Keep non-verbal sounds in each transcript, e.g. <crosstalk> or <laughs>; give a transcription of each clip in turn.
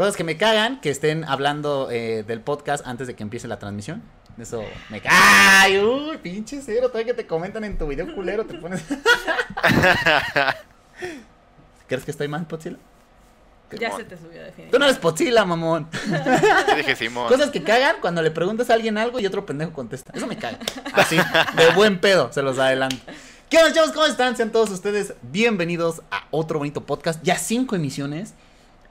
Cosas que me cagan, que estén hablando eh, del podcast antes de que empiece la transmisión. Eso me caga. ¡Ay, uy, pinche cero! Todavía que te comentan en tu video culero, te pones. <laughs> ¿Crees que estoy mal, Potzilla? Ya se te subió definitivamente. Tú no eres Potzilla, mamón. <laughs> Yo dije Simón. Cosas que cagan cuando le preguntas a alguien algo y otro pendejo contesta. Eso me caga. Así, de buen pedo, se los adelanto. ¿Qué onda, chavos? ¿Cómo están? Sean todos ustedes bienvenidos a otro bonito podcast. Ya cinco emisiones.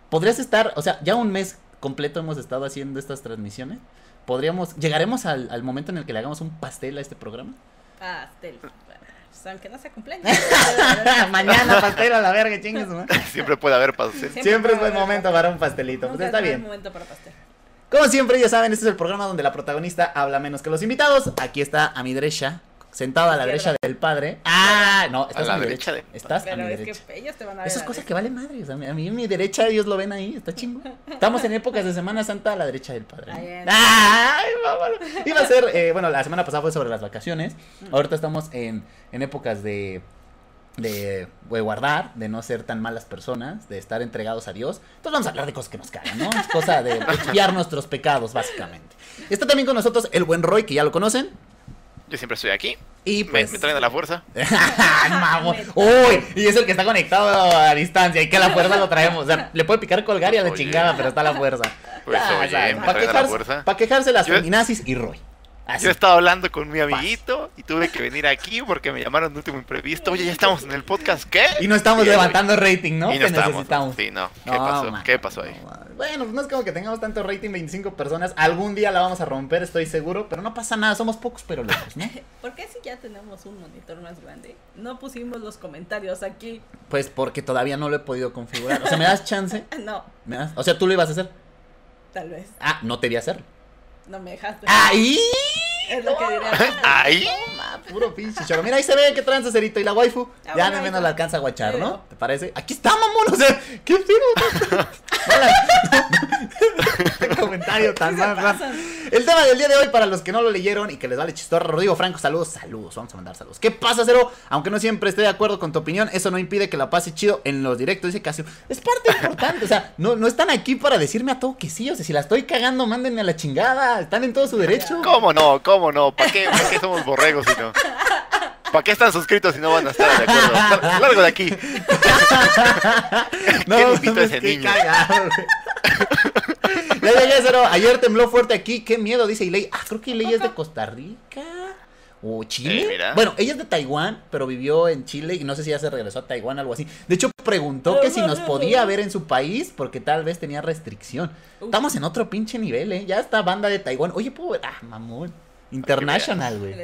Podrías estar, o sea, ya un mes completo hemos estado haciendo estas transmisiones. Podríamos, llegaremos al, al momento en el que le hagamos un pastel a este programa. Pastel. Pues, aunque no sea cumpleaños. <laughs> <laughs> Mañana pastel a la verga, chingues, ¿no? <laughs> Siempre puede haber pasos. ¿eh? Siempre Siempre es buen momento para un pastelito. Nunca Pues está bien. momento para pastel. Como siempre, ya saben, este es el programa donde la protagonista habla menos que los invitados. Aquí está a mi derecha, sentado a la derecha del padre. Ah, no, estás a, la mi derecha derecha. de- Estás a mi es derecha. que ellos te van a ver. Eso es a cosa ver. que vale madre. O sea, a mí a mi derecha ellos lo ven ahí, está chingo. Estamos en épocas de Semana Santa a la derecha del padre. ¡Ay, vámonos! Iba a ser, eh, bueno, la semana pasada fue sobre las vacaciones. Mm. Ahorita estamos en, en épocas de, de, de guardar, de no ser tan malas personas, de estar entregados a Dios. Entonces vamos a hablar de cosas que nos cagan, ¿no? Es cosa de <laughs> expiar nuestros pecados, básicamente. Está también con nosotros el buen Roy, que ya lo conocen. Yo siempre estoy aquí. Y pues. me traen a la fuerza. <laughs> Mamón. Uy, y es el que está conectado a distancia y que a la fuerza lo traemos. O sea, le puede picar colgar y a la Oye. chingada, pero está a la fuerza. Pues, oye, me para traen a la quejarse, fuerza. pa' quejarse las feminazis y Roy. Así. Yo estaba hablando con mi amiguito y tuve que venir aquí porque me llamaron de último imprevisto. Oye, ya estamos en el podcast, ¿qué? Y no estamos Y levantando rating, ¿no? Y no que estamos. necesitamos. Sí, no. ¿Qué No, pasó? man, ¿Qué pasó ahí? no, bueno, no es como que tengamos tanto rating, 25 personas. Algún día la vamos a romper, estoy seguro. Pero no pasa nada, somos pocos pero locos, ¿no? <laughs> ¿Por qué si ya tenemos un monitor más grande? No pusimos los comentarios aquí. Pues porque todavía no lo he podido configurar. O sea, ¿me das chance? <laughs> No, ¿Me das? O sea, tú lo ibas a hacer. tal vez. Ah, no te vi hacerlo. No me dejaste. ¡Ahí! Es lo que diría. Ahí. Puro pinche choro. Mira, ahí se ve que tranza cerito y la waifu. Ah, ya no menos la alcanza a guachar, ¿no? ¿Te parece? Aquí está, mamón. O sea, ¿qué pedo? <laughs> <laughs> <laughs> Comentario tan ¿Qué pasan? El tema del día de hoy, para los que no lo leyeron y que les vale chistorra, Rodrigo Franco, saludos, saludos, vamos a mandar saludos. ¿Qué pasa, Cero? Aunque no siempre esté de acuerdo con tu opinión, eso no impide que la pase chido en los directos, dice Casio. Es parte importante, o sea, no, no están aquí para decirme a todo que sí, o sea, si la estoy cagando, mándenme a la chingada, están en todo su derecho. ¿Cómo no? ¿Cómo no? ¿Para qué, ¿Para qué somos borregos si no? ¿Para qué están suscritos si no van a estar de acuerdo? Lar- Largo de aquí. ¿Quién invitó a ese mames, qué niño? cagado, <laughs> Ya Cero. Ayer tembló fuerte aquí. Qué miedo, dice Ilei. Ah, creo que Ilei es de Costa Rica. O Chile. Eh. Bueno, ella es de Taiwán, pero vivió en Chile y no sé si ya se regresó a Taiwán o algo así. De hecho, preguntó que si nos podía ver en su país porque tal vez tenía restricción. Estamos en otro pinche nivel, ¿eh? Ya está banda de Taiwán. Oye, puedo ver. Ah, mamón. International, güey.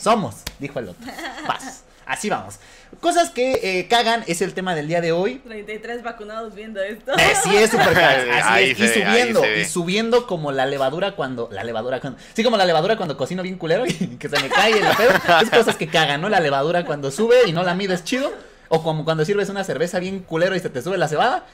Somos, dijo el otro. Paz. Así vamos. Cosas que eh, cagan es el tema del día de hoy. 33 vacunados viendo esto. Eh, sí, es súper cagan. <laughs> Así es. Y subiendo, ve. y subiendo como la levadura cuando. La levadura cuando. Sí, como la levadura cuando cocino bien culero y <laughs> que se me cae el pedo. Es cosas que cagan, ¿no? La levadura cuando sube y no la mides chido. O como cuando sirves una cerveza bien culero y se te sube la cebada.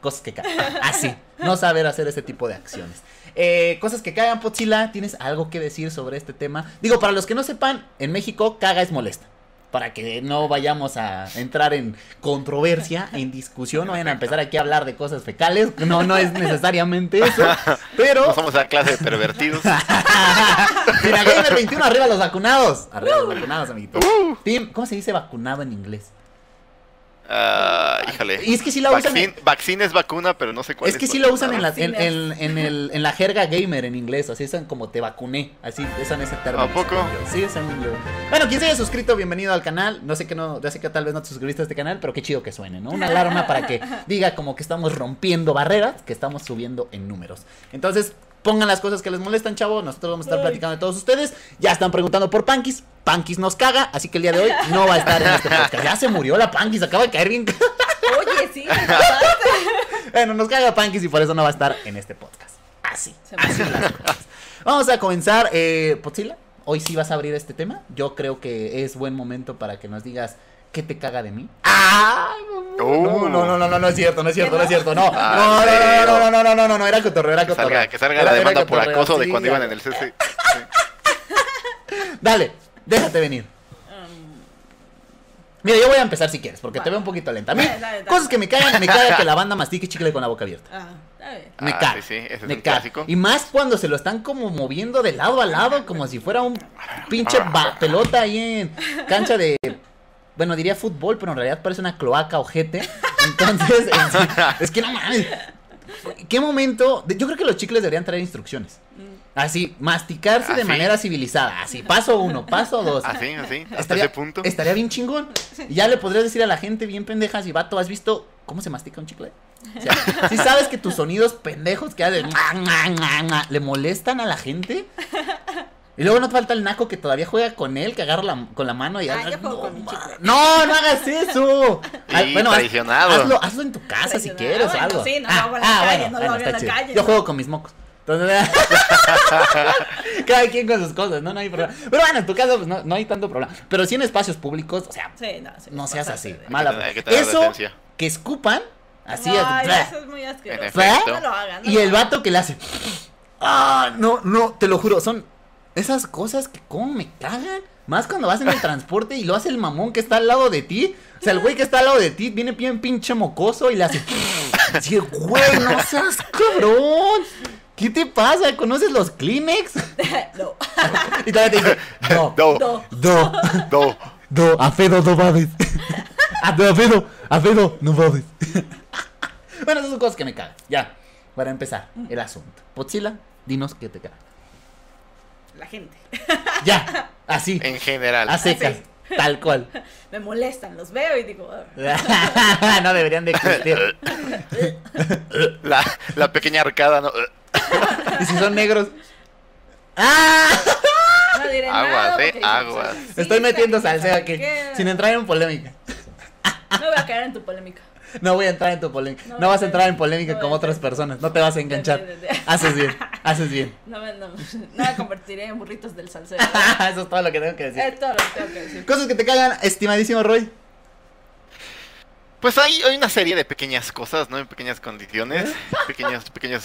Cosas que cagan. Así. No saber hacer ese tipo de acciones. Eh, cosas que cagan, Pochila. ¿Tienes algo que decir sobre este tema? Digo, para los que no sepan, en México caga es molesta. Para que no vayamos a entrar en controversia, <laughs> en discusión, no vayan a empezar aquí a hablar de cosas fecales. No, no es necesariamente eso. Pero. No somos esa clase de pervertidos. <laughs> Mira, Gamer 21, arriba los vacunados. Arriba los vacunados, amiguito. Uh. Team, ¿cómo se dice vacunado en inglés? Ah, híjole. Y es que sí la usan. Vaccine, vaccine es vacuna, pero no sé cuál Es que sí lo usan en la, en, Vacunas. en- en el, en la jerga gamer en inglés, así usan como te vacuné, así usan ese término. ¿A poco? Sí, es en inglés. Bueno, quien se haya suscrito, bienvenido al canal. No sé que no, ya sé que tal vez no te suscribiste a este canal, pero qué chido que suene, ¿no? Una alarma para que <laughs> diga como que estamos rompiendo barreras, que estamos subiendo en números. Entonces, pongan las cosas que les molestan, chavo. Nosotros vamos a estar platicando de todos ustedes. Ya están preguntando por Pankis. Pankis nos caga, así que el día de hoy no va a estar en este podcast. Ya se murió la Pankis, acaba de caer bien. Oye, sí. <laughs> Bueno, nos caga Pankis y por eso no va a estar en este podcast. Así. Se me así las cosas. Vamos a comenzar. Eh, Potzilla, hoy sí vas a abrir este tema. Yo creo que es buen momento para que nos digas qué te caga de mí. ¡Ah! No, Uh. no, no, no, no, no es cierto, no es cierto, no es cierto, no. Ah, No, no, no, no, no, no, no, no, no, era cotorreo, era Que cotorreo. salga, que salga Era- la demanda por acoso de cuando ya. iban en el CC. Dale, déjate venir. Mira, yo voy a empezar si quieres, porque te veo un poquito lenta. A mí, Dale, dale, dale. cosas que me cagan, me caga que la banda mastique chicle con la boca abierta. Ah. Me Ah, caga. sí, sí, ese es me un caga. clásico. Y más cuando se lo están como moviendo de lado a lado, como si fuera un pinche pelota ahí en cancha de. Bueno, diría fútbol, pero en realidad parece una cloaca ojete. Entonces, es, <laughs> es que no mames. ¿Qué momento? Yo creo que los chicles deberían traer instrucciones. Así, masticarse de ¿Ah, manera civilizada. Así, paso uno, paso dos. Así, así, hasta Estaría, ese punto. estaría bien chingón. Y ya le podrías decir a la gente bien pendejas y vato, ¿has visto cómo se mastica un chicle? O sea, si sabes que tus sonidos pendejos que hacen le molestan a la gente. Y luego no te falta el naco que todavía juega con él, que agarra la- con la mano y Ah, haga- yo juego no, con mi no, no hagas eso. Ah, Sí, haz- traicionado. hazlo, hazlo en tu casa si quieres o bueno, algo. sí, no lo hago en la calle, no lo hago en la chido. calle, Yo juego con mis mocos. Entonces, <laughs> cada quien con sus cosas, ¿no? No hay problema. Pero bueno, en tu caso, pues no, no hay tanto problema. Pero sí en espacios públicos, o sea, Sí, no, sí, no seas así. de- Mala. Hay que tener Eso, que escupan, así Ay, es. eso es muy asqueroso. No lo hagan. no Y lo el hagan. vato que le hace. Ah, no, no, te lo juro, son esas cosas que como me cagan. Más cuando vas en el transporte y lo hace el mamón que está al lado de ti. O sea, el güey que está al lado de ti viene bien pinche mocoso y le hace. <laughs> Así, güey, no seas cabrón. ¿Qué te pasa? ¿Conoces los Kleenex? <laughs> no. <laughs> Y todavía te dice, no, No, No. no, no. no, a Fedo no mames. A a Fedo, a Fedo no mames. Bueno, esas son cosas que me cagan. Ya, para empezar, el asunto. Potzila, dinos qué te caga. La gente. Ya, así, En general. a secas, Así. tal cual. <laughs> Me molestan, los veo y digo. "Ah". <laughs> no deberían de existir. <laughs> La, la pequeña arcada, ¿no? Y si son negros. ¡Ah! No diré Aguas, nada. eh, aguas. Estoy metiendo salseo aquí, sin entrar en polémica. No voy a caer en tu polémica. <laughs> No voy a entrar en tu polémica. No vas a entrar- en polémica no a otras personas. No te vas a <laughs> enganchar. Haces bien, haces bien. No <laughs> me, no, no me convertiré en burritos del salseo. Eso es todo lo que tengo que decir. es todo lo que tengo que decir. Cosas que te cagan, estimadísimo Roy. Pues hay, hay una serie de pequeñas cosas, ¿no? En pequeñas condiciones, pequeños, pequeños,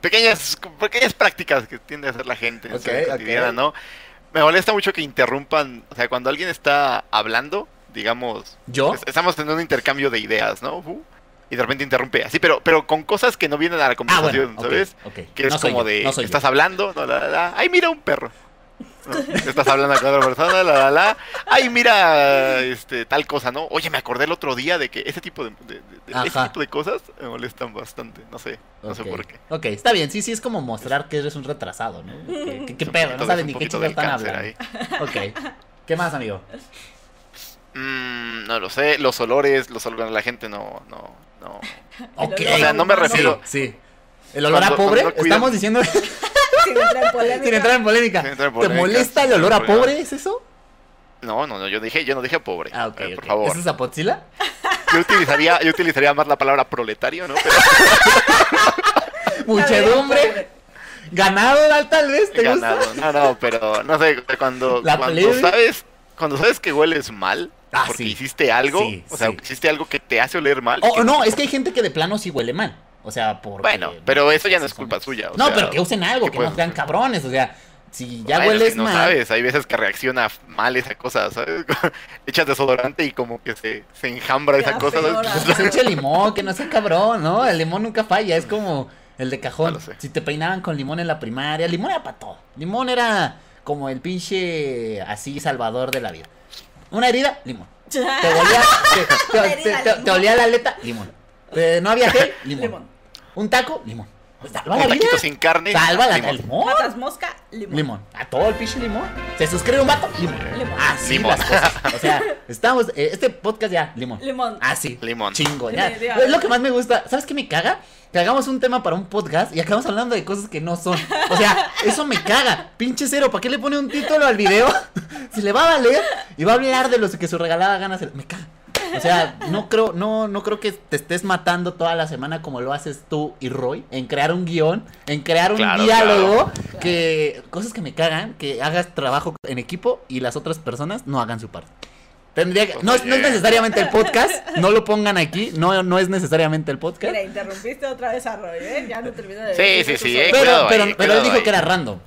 pequeñas, pequeñas prácticas que tiende a hacer la gente en su cotidiana. ¿no? Me molesta mucho que interrumpan, o sea, cuando alguien está hablando, digamos, estamos en un intercambio de ideas, ¿no? Uh, y de repente interrumpe, así, pero, pero con cosas que no vienen a la Ah, conversación, bueno, ok, ¿sabes? Que es No como yo, de, no yo. estás hablando, no, la, la, la, ay, mira un perro. ¿no? <laughs> Estás hablando con otra persona, la, la, la. Ay, mira, este, tal cosa, ¿no? Oye, me acordé el otro día de que ese tipo de, de- de- de- ese tipo de cosas me molestan bastante. No sé, no sé por qué. Ok, está bien, sí, sí, es como mostrar que eres un retrasado, ¿no? ¿Qué, qué- pedo? No un ni qué del están hablando. Ok. ¿Qué más, amigo? Mm, no lo sé, los olores, los olores, la gente no, no, no. <laughs> Ok. olor O sea, no me refiero. Sí. ¿El olor a pobre? Estamos diciendo <laughs> Sin entrar en polémica. sin entrar en polémica. Sin entrar en ¿Te molesta el olor a pobre? ¿Es eso? No, no, no, yo dije, yo no dije pobre. Ah, ok. eh, por ok. favor. ¿Eso es Apotzila? <laughs> Yo utilizaría, yo utilizaría más la palabra proletario, ¿no? Pero Muchedumbre. Ganado, tal vez, ¿te gusta? ganado. No, no, pero no sé, cuando, La cuando plebe. sabes, cuando sabes que hueles mal, Ah, porque sí. hiciste algo, Sí, o sea, sí. hiciste algo que te hace oler mal. O que- no, es que hay gente que de plano sí huele mal. O sea, por. Bueno, pero eso ya no es culpa suya. o No, sea, pero que usen algo, ¿qué que no sean cabrones. O sea, si ya Bueno, es hueles que no mal. sabes, hay veces que reacciona mal esa cosa, ¿sabes? <laughs> Echas desodorante y como que se, se enjambra esa cosa. Pues que se eche limón, que no sea cabrón, ¿no? El limón nunca falla, es como el de cajón. No lo sé. Si te peinaban con limón en la primaria, limón era para todo. Limón era como el pinche así salvador de la vida. Una herida, limón. Te <laughs> olía, te, te- herida, te- te- te limón. olía la aleta, limón. Eh, no había gel, <laughs> limón. Limón. Un taco, limón. Pues salva Un la vida. sin carne. Salva la limón. limón. Matas mosca, limón. Limón. A todo el pinche limón. Se suscribe un vato, limón. Limón. Así Limón. las cosas. O sea, estamos. eh, este podcast ya, limón. Limón. Así. Limón. Chingo, ya. Es lo que más me gusta. ¿Sabes qué me caga? Que hagamos un tema para un podcast y acabamos hablando de cosas que no son. O sea, eso me caga. Pinche cero, ¿para qué le pone un título al video? <laughs> si le va a valer y va a hablar de los que su regalada gana. se- Me caga. O sea, no creo, no, no creo que te estés matando toda la semana como lo haces tú y Roy, en crear un guion, en crear un Claro, diálogo, que cosas que me cagan, que hagas trabajo en equipo y las otras personas no hagan su parte. Tendría que, no, no es necesariamente el podcast, no lo pongan aquí, no, no es necesariamente el podcast. Mira, interrumpiste otra vez a Roy, ¿eh? Ya no termino de Sí, decir sí, sí, eh, Pero, pero, ahí, pero él dijo ahí. que era random.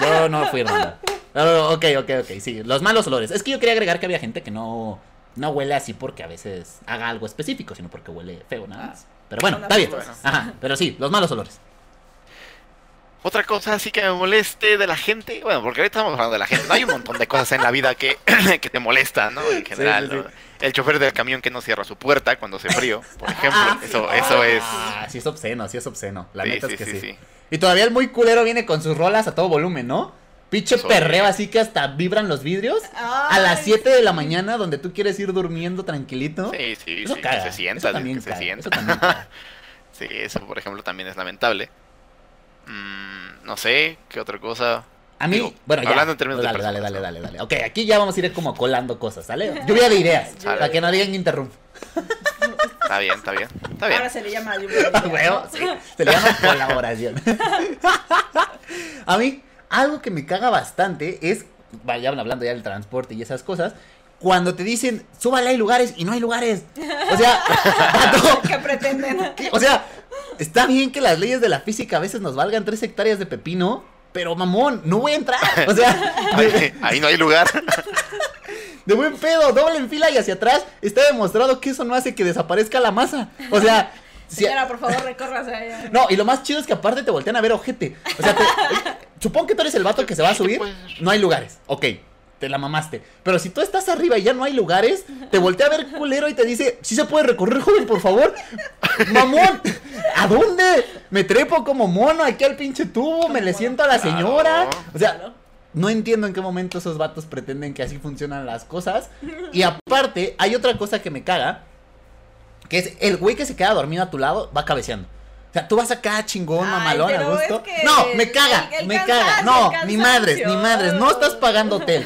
Yo no fui random. Pero, ok, ok, ok, sí. Los malos olores. Es que yo quería agregar que había gente que no. No huele así porque a veces haga algo específico, sino porque huele feo nada Ah. más. Pero bueno, está bien. Ajá, pero sí, los malos olores. Otra cosa así que me moleste de la gente, bueno, porque ahorita estamos hablando de la gente, no hay un montón de cosas en la vida que, <clears throat> que te molestan, ¿no? En general, sí, sí. ¿no? El chofer del camión que no cierra su puerta cuando hace frío, por ejemplo, Ah, eso, sí. eso es... Ah, sí es obsceno, sí es obsceno. La Sí, neta sí, es que sí, sí, sí. Y todavía el muy culero viene con sus rolas a todo volumen, ¿no? Pinche perreo así que hasta vibran los vidrios. a las Ay, 7 de la mañana donde tú quieres ir durmiendo tranquilito. Sí, sí, Eso sí, caga, que se sienta, eso también que se sienta. eso también <laughs> caga. Sí, eso por ejemplo también es lamentable. No sé, ¿qué otra cosa? A mí, Digo, bueno, ya. hablando en términos de dale, dale, dale, dale, dale. Ok, aquí ya vamos a ir como colando cosas, ¿sale? Lluvia de ideas, Sale. para que no digan interrumpo. Está bien, está bien, está bien. Ahora se le llama lluvia de ideas, <laughs> sí, se le llama colaboración. <laughs> a mí, algo que me caga bastante es, vayan hablando ya del transporte y esas cosas, cuando te dicen, súbale, hay lugares y no hay lugares. O sea, <laughs> ¿Qué pretenden? ¿qué? o sea, está bien que las leyes de la física a veces nos valgan tres hectáreas de pepino, pero mamón, no voy a entrar. O sea, <laughs> Ahí, ahí no hay lugar. <laughs> de buen pedo, doble en fila y hacia atrás, está demostrado que eso no hace que desaparezca la masa. O sea, <laughs> si- Señora, por favor, recórrase allá. No, y lo más chido es que aparte te voltean a ver ojete. O sea, te- supongo que tú eres el vato que se va a subir. No hay lugares. Ok, te la mamaste. Pero si tú estás arriba y ya no hay lugares, te voltea a ver culero y te dice, ¿sí se puede recorrer, joven, por favor? Mamón, ¿a dónde? Me trepo como mono aquí al pinche tubo, me le mono. siento a la Claro. señora. O sea, Claro. no entiendo en qué momento esos vatos pretenden que así funcionan las cosas. Y aparte, hay otra cosa que me caga. Que es el güey que se queda dormido a tu lado va cabeceando. O sea, tú vas acá chingón, Ay, mamalón, a gusto. es que No, me caga, el me cansancio, caga. No, ni madres, ni madres. No estás pagando hotel.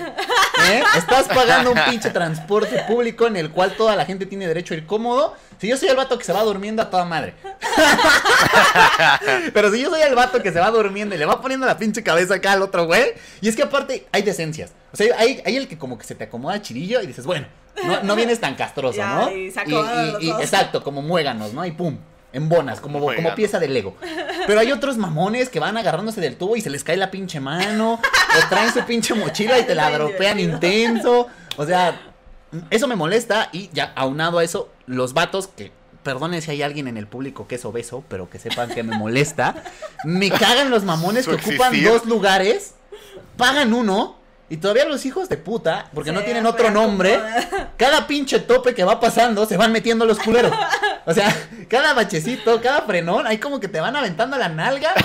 ¿eh? Estás pagando un pinche transporte público en el cual toda la gente tiene derecho a ir cómodo. Si yo soy el vato que se va durmiendo a toda madre. <laughs> Pero si yo soy el vato que se va durmiendo y le va poniendo la pinche cabeza acá al otro güey. Y es que aparte hay decencias. O sea, hay, hay el que como que se te acomoda chirillo y dices, bueno, no, no vienes tan castroso, Ya, ¿no? y acomodan los dos. exacto, como muéganos, ¿no? Y pum. En bonas, como, como pieza de Lego. Pero hay otros mamones que van agarrándose del tubo y se les cae la pinche mano. o traen su pinche mochila y te la dropean intenso. O sea, eso me molesta. Y ya aunado a eso, los vatos que. Perdone si hay alguien en el público que es obeso, pero que sepan que me molesta. Me cagan los mamones que ocupan existir. dos lugares, pagan uno, y todavía los hijos de puta, porque no tienen otro nombre, cada pinche tope que va pasando se van metiendo los culeros. O sea, <laughs> cada bachecito, cada frenón, ahí como que te van aventando la nalga. <laughs>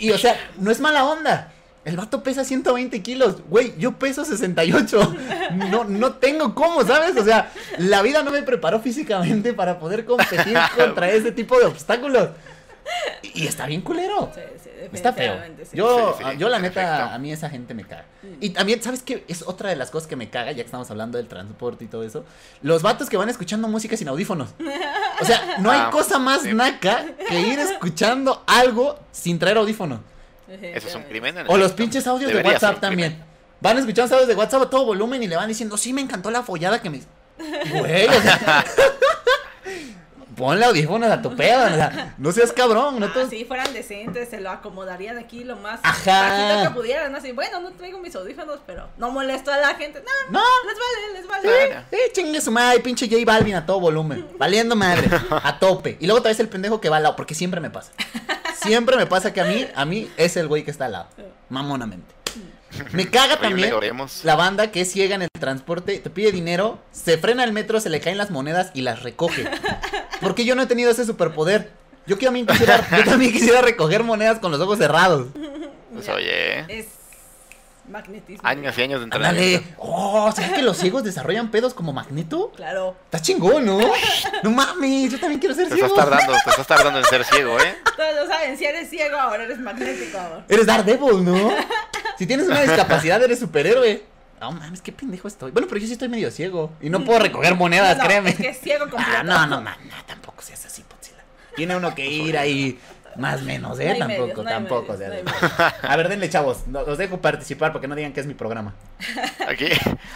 Y, y, o sea, no es mala onda. El vato pesa 120 kilos. Güey, yo peso 68. No, no tengo cómo, ¿sabes? O sea, la vida no me preparó físicamente para poder competir <laughs> contra ese tipo de obstáculos. Y, está bien culero. Sí, sí, Está feo. sí. Yo, Sí, sí, yo la neta, efecto. a mí esa gente me caga. Y también, ¿sabes qué? Es otra de las cosas que me caga, ya que estamos hablando del transporte y todo eso. Los vatos que van escuchando música sin audífonos. O sea, no hay Ah, cosa más sí. naca que ir escuchando algo sin traer audífonos. Eso es un crimen. en O los pinches audios Debería de WhatsApp también. Van escuchando audios de WhatsApp a todo volumen y le van diciendo, sí, me encantó la follada que me... Güey, o sea... <laughs> Ponle audífonos a tu pedo, o sea, <laughs> no seas cabrón, no Ah, te... si fueran decentes, se lo acomodarían aquí lo más Ajá. bajito que pudieran. Así, bueno, no traigo mis audífonos, pero no molesto a la gente. No, No, les vale, les vale. Eh, chingue su madre, pinche J Balvin a todo volumen. <laughs> Valiendo madre, a tope. Y luego traes el pendejo que va al lado, porque siempre me pasa. <laughs> Siempre me pasa que a mí, a mí es el güey que está al lado. Mamonamente. Me caga también la banda que es ciega en el transporte, te pide dinero, se frena el metro, se le caen las monedas y las recoge. Porque yo no he tenido ese superpoder. Yo que también quisiera, yo también quisiera recoger monedas con los ojos cerrados. Pues, oye, Es magnetismo. años y años de entrenamiento. Oh, ¿sabes que los ciegos desarrollan pedos como magneto? Claro. Está chingón, ¿no? No mames, yo también quiero ser Te ciego. estás tardando, te estás tardando en ser ciego, ¿eh? Todos lo saben, si eres ciego, ahora eres magnético. Eres Daredevil, ¿no? Si tienes una discapacidad, eres superhéroe. No mames, qué pendejo estoy. Bueno, pero yo sí estoy medio ciego. Y no puedo recoger monedas, no, créeme. Es que es ciego completo. Ah, no, no, no, no, tampoco seas así, Potzila. Tiene uno que ir ahí más menos, No ¿eh? tampoco, medios, no hay tampoco. medios, o sea, no hay medios. A ver, denle, chavos. Los dejo participar porque no digan que es mi programa. Aquí,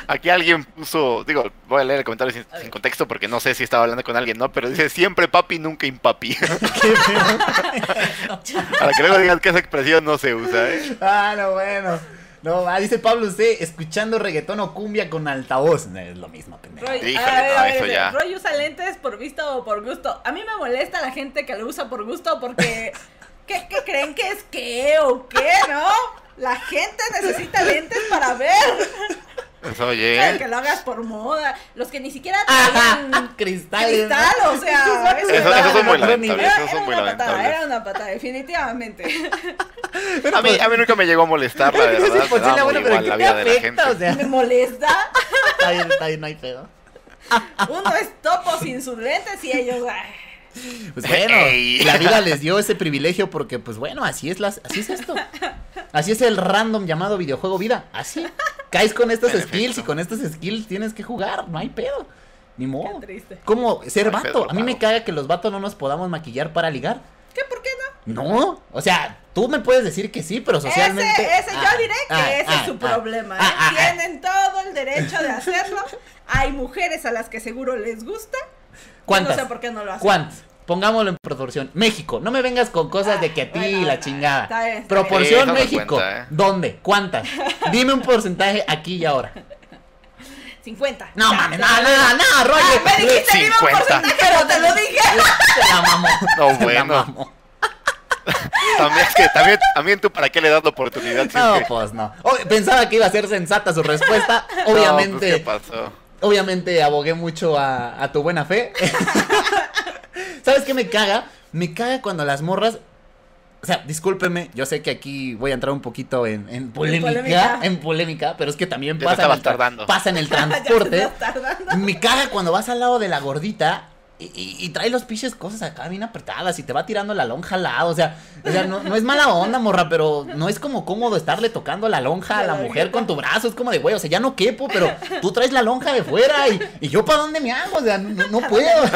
aquí alguien puso, digo, voy a leer el comentario sin, contexto porque no sé si estaba hablando con alguien, ¿no? Pero dice siempre papi, nunca impapi. <laughs> <laughs> Para que luego digan que esa expresión no se usa, ¿eh? Ah, no, bueno. No, va, dice Pablo C, escuchando reggaetón o cumbia con altavoz. No, es lo mismo, pendejo. Roy, Híjole, a ver, no, a ver, eso ya. Roy usa lentes por visto o por gusto. A mí me molesta la gente que lo usa por gusto porque. <laughs> ¿Qué, qué creen que es qué o qué, no? La gente necesita lentes para ver. Eso, oye. que lo hagas por moda. Los que ni siquiera. ¿no? cristal, o sea. Eso, eso son muy Era- lamentables. Era, Eso era son muy una patada, era una patada, definitivamente. <laughs> A mí, a mí nunca me llegó a molestar, la verdad. Sí, me pues buena, pero igual ¿qué la te vida de la afecta? gente. O sea, Me molesta. está bien, está bien, no hay pedo. Uno es topo sin sus lentes y ellos. ay. Pues bueno, Ey. la vida les dio ese <laughs> privilegio porque, pues bueno, así es las, así es esto. Así es el random llamado videojuego vida. Así. Caes con estos En skills efecto. y con estos skills tienes que jugar. No hay pedo. Ni modo. Qué triste. ¿Cómo ser No vato? pedo, A mí me caga que los vatos no nos podamos maquillar para ligar. ¿Qué? ¿Por qué no? No, o sea, tú me puedes decir que sí, pero socialmente. Ese, ese Ah, yo diré que ah, ese ah, es su ah, problema. ¿eh? ah, ah, ah. Tienen todo el derecho de hacerlo. Hay mujeres a las que seguro les gusta. Yo ¿Cuántas? No sé por qué no lo hacen. ¿Cuántas? Pongámoslo en proporción. México, no me vengas con cosas de que a ti Bueno, la bueno, chingada. está bien, está Proporción. Sí, México. cuenta, ¿eh? ¿Dónde? ¿Cuántas? Dime un porcentaje aquí y ahora. 50. No mames, no, no, no, Roger. Ah, me dijiste dime un 50. porcentaje, pero te lo dije. Se la mamó. No, Se la bueno. mamó. <laughs> También, es que también, también tú, ¿para qué le das la oportunidad? No, pues no. Oh, pensaba que iba a ser sensata su respuesta. <laughs> No, pues, Obviamente, ¿qué pasó? Obviamente abogué mucho a, a tu buena fe. <laughs> ¿Sabes qué me caga? Me caga cuando las morras. O sea, discúlpeme, yo sé que aquí voy a entrar un poquito en, en polémica, polémica. en polémica, pero es que también pasa en, el pasa en el <laughs> transporte. Me caga cuando vas al lado de la gordita y, y- y trae los pinches cosas acá bien apretadas y te va tirando la lonja al lado. O sea, o sea no, no es mala onda, morra, pero no es como cómodo estarle tocando la lonja a la mujer con tu brazo. Es como de, güey, o sea, ya no quepo, pero tú traes la lonja de fuera y, y yo para dónde me hago. O sea, no, no puedo. <laughs>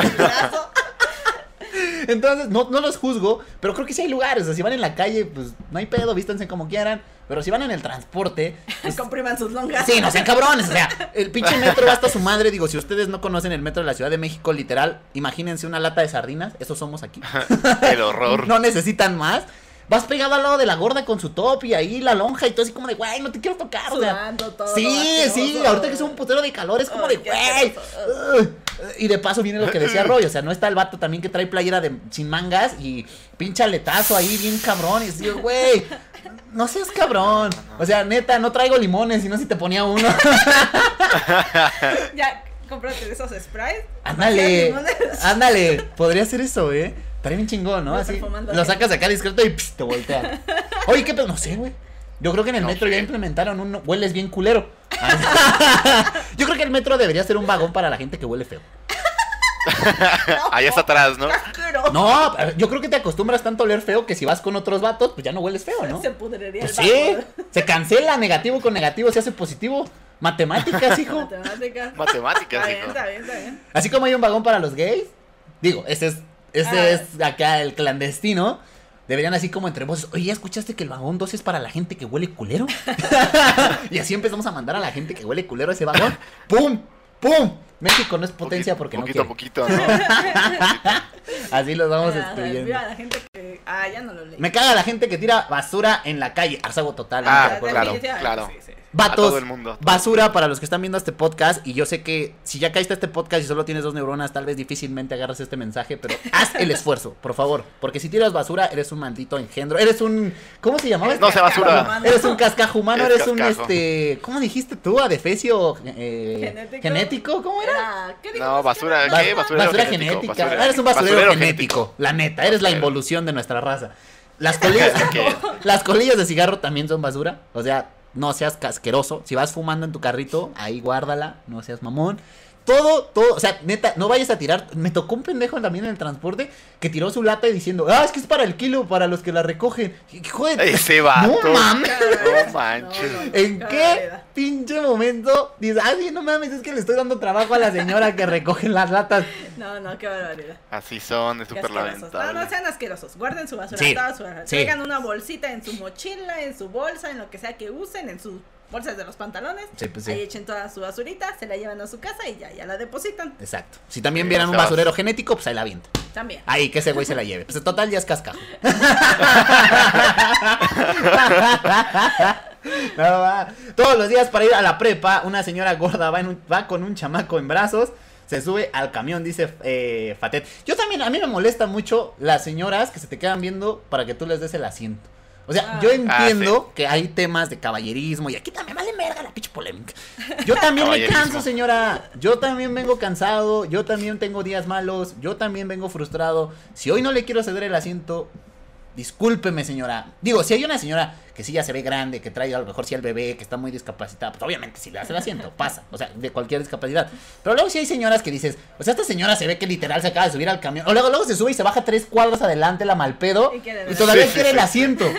Entonces, no, no los juzgo, pero creo que sí hay lugares. O sea, si van en la calle, pues no hay pedo, vístanse como quieran. Pero si van en el transporte, <laughs> pues, Compriman sus longas. Sí, no sean cabrones, o sea, el pinche metro <laughs> va hasta su madre, digo, si ustedes no conocen el metro de la Ciudad de México, literal, imagínense una lata de sardinas, eso somos aquí. El horror. <laughs> No necesitan más. Vas pegado al lado de la gorda con su top y ahí la lonja y todo así como de, güey, no te quiero tocar, o sea. Sudando todo. Sí, sí, ahorita que es un putero de calor, es como Ay, de, güey. asqueroso. ugh". Y de paso viene lo que decía Roy, o sea, no está el vato también que trae playera de sin mangas y pinche aletazo ahí bien cabrón y así, güey. <laughs> No seas cabrón. O sea, neta, no traigo limones, sino si te ponía uno. <laughs> Ya, cómprate de esos sprays. Ándale, ándale, <laughs> podría hacer eso, ¿eh? Estaría bien chingón, ¿no? Así, lo la sacas acá discreto y pss, te voltea. Oye, ¿qué pedo? No sé, güey. Yo creo que en el No metro ya implementaron un hueles bien culero. Yo creo que el metro debería ser un vagón para la gente que huele feo. <laughs> Allá está atrás, ¿no? <laughs> No, yo creo que te acostumbras tanto a oler feo que si vas con otros vatos, pues ya no hueles feo, ¿no? Se pudriría Pues el sí, se cancela, negativo con negativo se hace positivo. Matemáticas, hijo. Matemáticas. Matemáticas, Está bien, hijo. está bien, está bien. Así como hay un vagón para los gays. Digo, ese es, ese Ah. es acá el clandestino. Deberían así como entre voces, oye, ¿ya escuchaste que el vagón 2 es para la gente que huele culero? <laughs> y así empezamos a mandar a la gente que huele culero a ese vagón. ¡Pum! ¡Pum! México no es potencia porque poquito a no poquito, quiere. ¿no? Así los vamos Ah, excluyendo. viva la gente que. Ah, ya no lo leí. Me caga la gente que tira basura en la calle. Arzago total. Ah, claro, claro. sí, sí. A Vatos, todo el mundo. basura para los que están viendo este podcast. Y yo sé que si ya caíste a este podcast y solo tienes dos neuronas, tal vez difícilmente agarras este mensaje. Pero <laughs> haz el esfuerzo, por favor. Porque si tiras basura, eres un maldito engendro. Eres un. ¿Cómo se llamaba? No sea basura. Humano. Eres un cascajo humano, Es eres un este. ¿Cómo dijiste tú? Adefesio eh, Genético. genético. ¿Cómo era? ¿qué No, basura? ¿qué? Basurero basura genético, genética. basura- eres un basurero, basurero genético. genético. La neta, eres la involución de nuestra raza. Las colillas, <laughs> ¿Qué? <laughs> las colillas de cigarro también son basura. O sea, no seas casqueroso. Si vas fumando en tu carrito, ahí guárdala. No seas mamón. Todo, todo, o sea, neta, no vayas a tirar. Me tocó un pendejo también en el transporte que tiró su lata y diciendo, ah, es que es para el kilo, para los que la recogen. Hijo de- Ese vato. No mames. No manches. ¿En Qué pinche momento dices, ah, sí, no mames, es que le estoy dando trabajo a la señora que recoge las latas? No, no, qué barbaridad. Así son, es súper asquerosos. No, no lamentable. sean asquerosos. Guarden su basura. Sí, toda su basura. sí. Traigan una bolsita en su mochila, en su bolsa, en lo que sea que usen, en sus bolsas de los pantalones. Sí, pues sí. Ahí echen toda su basurita, se la llevan a su casa y ya, ya la depositan. Exacto. Si también Sí, vieran un basurero genético, pues ahí la avienta. También. Ahí, que ese güey se la lleve. Pues total ya es cascajo. <laughs> No, va. Todos los días para ir a la prepa, una señora gorda va, en un- va con un chamaco en brazos, se sube al camión, dice eh, Fatet. Yo también, a mí me molesta mucho las señoras que se te quedan viendo para que tú les des el asiento. O sea, Ah. yo Ah, entiendo que hay temas de caballerismo y aquí también vale verga la pinche polémica. Yo también me canso, señora. Yo también vengo cansado, yo también tengo días malos, yo también vengo frustrado. Si hoy no le quiero ceder el asiento, discúlpeme, señora. Digo, si hay una señora que sí ya se ve grande, que trae a lo mejor sí al bebé, que está muy discapacitada, pues obviamente si le hace el asiento, <laughs> pasa. O sea, de cualquier discapacidad. Pero luego sí hay señoras que dices, o sea, esta señora se ve que literal se acaba de subir al camión. O luego, luego se sube y se baja tres cuadras adelante la malpedo. Y todavía Sí, sí, quiere el sí. asiento. <laughs>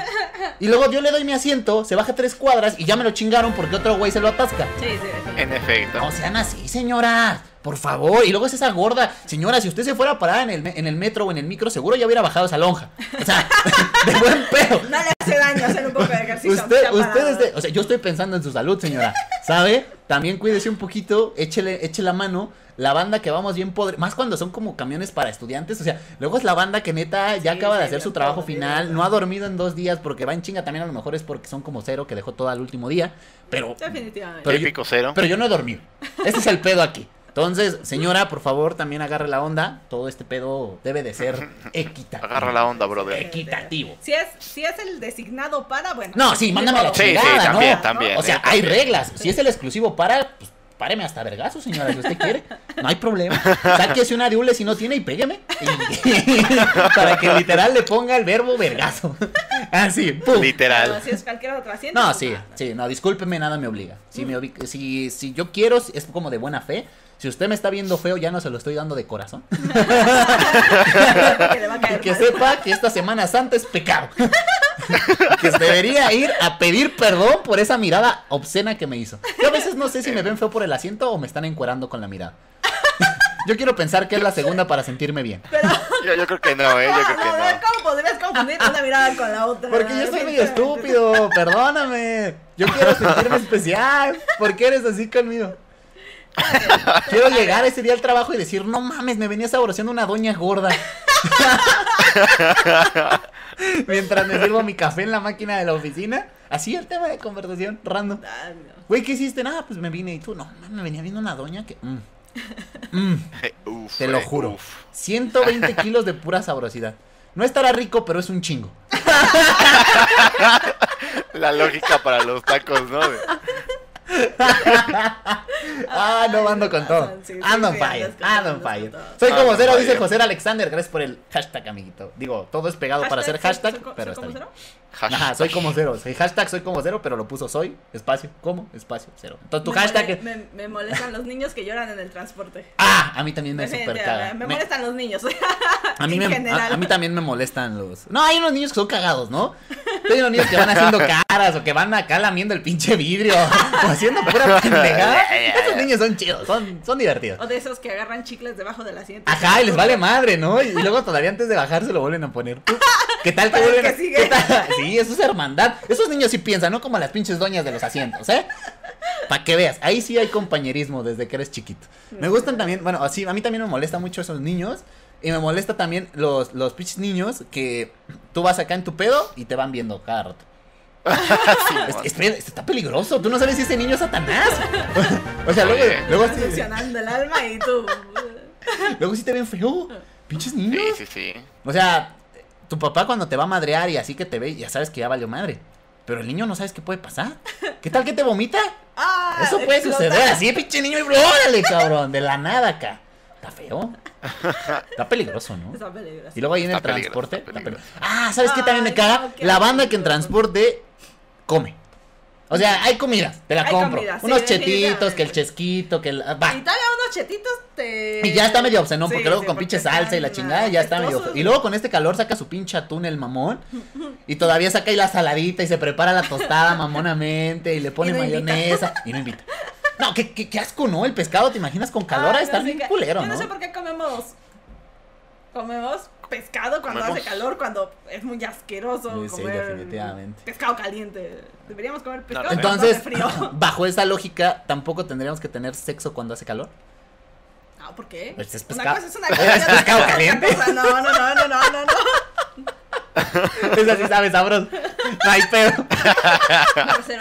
Y luego yo le doy mi asiento, se baja tres cuadras y ya me lo chingaron porque otro güey se lo atasca. Sí, sí, sí. En efecto. No sean así, señora. Por favor. Y luego es esa gorda. Señora, si usted se fuera a parar en el, en el metro o en el micro, seguro ya hubiera bajado esa lonja. O sea, <laughs> de buen pedo. No le hace daño hacer un poco de ejercicio. Usted, usted es de- o sea, yo estoy pensando en su salud, señora. ¿Sabe? También cuídese un poquito, échele, eche la mano. La banda que vamos bien podre, más cuando son como camiones para estudiantes, o sea, luego es la banda que neta ya Sí, acaba de hacer su trabajo final, no ha dormido en dos días porque va en chinga, también a lo mejor es porque son como cero, que dejó todo al último día, pero Definitivamente. pero yo- cero. pero yo no he dormido. Ese es el pedo aquí. Entonces, señora, por favor, también agarre la onda. Todo este pedo debe de ser <laughs> equitativo. Agarra la onda, brother. Equitativo. Si es, si es el designado para, bueno. No, sí, mándame a la Sí, sí, chingada, también, ¿no? también. O sea, eh, hay también. reglas. Si es el exclusivo para, pues páreme hasta vergazo, señora, si usted quiere. No hay problema. <laughs> Sáquese una diule si no tiene y pégueme. Y- <laughs> para que literal le ponga el verbo vergazo. Así, pum. Literal. Pero si es cualquier otro asiento. No, pues, sí, sí, no, discúlpeme, nada me obliga. Si, me si, si yo quiero, es como de buena fe. Si usted me está viendo feo, ya no se lo estoy dando de corazón. <laughs> Y que mal. sepa que esta Semana Santa es pecado. <laughs> que se debería ir a pedir perdón por esa mirada obscena que me hizo. Yo a veces no sé si me ven feo por el asiento o me están encuerando con la mirada. <laughs> Yo quiero pensar que es la segunda para sentirme bien. Yo, yo creo que no, eh. Yo creo No, que no. ¿Cómo podrías confundir una mirada con la otra? Porque yo soy medio estúpido, perdóname. Yo quiero sentirme especial. ¿Por qué eres así conmigo? <laughs> Quiero llegar ese día al trabajo y decir, no mames, me venía saboreando una doña gorda. <laughs> Mientras me sirvo mi café en la máquina de la oficina. Así el tema de conversación, random. Ah. Güey, ¿qué hiciste? Nada, pues me vine y tú, no, me venía viendo una doña que... mm, mm, Uf, te lo eh, juro. uf. 120 <laughs> kilos de pura sabrosidad. No estará rico, pero es un chingo. La lógica para los tacos, ¿no? Ah, no ando con todo. Sí, sí, Ando on fire, ando on fire. Soy como Ando cero, dice. José Alexander. Gracias por el hashtag, amiguito. Digo, todo es pegado para hacer hashtag, soy- soy- pero soy está como bien. cero. Ajá, soy como cero. Soy hashtag soy como cero, pero lo puso soy, espacio, como, espacio, cero. Entonces tu Me hashtag mole- es... Me, me molestan los niños que lloran en el transporte. Ah, a mí también me super caga. Me Me- molestan los niños. <laughs> a, mí en me, general. a, a mí también me molestan los... No, hay unos niños que son cagados, ¿no? Hay unos niños que van haciendo caras o que van acá lamiendo el pinche vidrio <laughs> o haciendo pura <laughs> pendejada. Esos niños son chidos, son, son divertidos. O de esos que agarran chicles debajo del asiento. Ajá, y les vale madre, ¿no? Y, y luego todavía antes de bajar se lo vuelven a poner. ¿Qué tal que vuelven que a- sigue. ¿qué tal? <laughs> Sí, eso es hermandad. Esos niños sí piensan, no como las pinches doñas de los asientos, ¿eh? Para que veas, ahí sí hay compañerismo desde que eres chiquito. Me gustan también, bueno, así, a mí también me molesta mucho esos niños. Y me molesta también los, los pinches niños que tú vas acá en tu pedo y te van viendo cada rato. <laughs> Sí, Es- mon. espera, esto está peligroso. Tú no sabes si ese niño es Satanás. <laughs> o sea, luego, luego, Estás sí, succionando el alma y tú. luego sí te ven feo. Pinches niños. Sí, sí, sí. O sea, tu papá cuando te va a madrear y así que te ve, ya sabes que ya valió madre. Pero el niño no sabes qué puede pasar. ¿Qué tal que te vomita? <laughs> ¡Ah! Eso puede explota. suceder así, pinche niño, y órale, cabrón, de la nada acá. Está feo. <laughs> Está peligroso, ¿no? Está peligroso. Y luego ahí en el Está peligroso, transporte. está está peligroso. peli- Ah, ¿sabes qué también me caga? no, la banda que en transporte come. O sea, hay comidas, te la Hay compro. comida, sí, Unos chetitos, que el chesquito, que el. ah, Va. Y todavía unos chetitos te. Y ya está medio obscenón, Sí, porque luego sí, con porque pinche salsa y la chingada ya está medio. Y luego con este calor saca su pinche atún el mamón. Y todavía saca ahí la saladita y se prepara la tostada <laughs> mamonamente y le pone Y no invita. mayonesa. Y no invita. No, qué, qué, qué asco, ¿no? El pescado, ¿te imaginas con calor? A estar no bien culero, Yo ¿no? no sé por qué comemos. Comemos pescado cuando Comemos. hace calor, cuando es muy asqueroso Sí, sí, comer definitivamente. pescado caliente. Deberíamos comer pescado no. cuando Entonces, hace frío. bajo esa lógica, tampoco tendríamos que tener sexo cuando hace calor. No, ¿por qué? Pues es Una pescado. cosa es una cosa. caliente. cosa. No, no, no, no, no, no, no. Es así, sabes, sabroso. No hay pedo. No te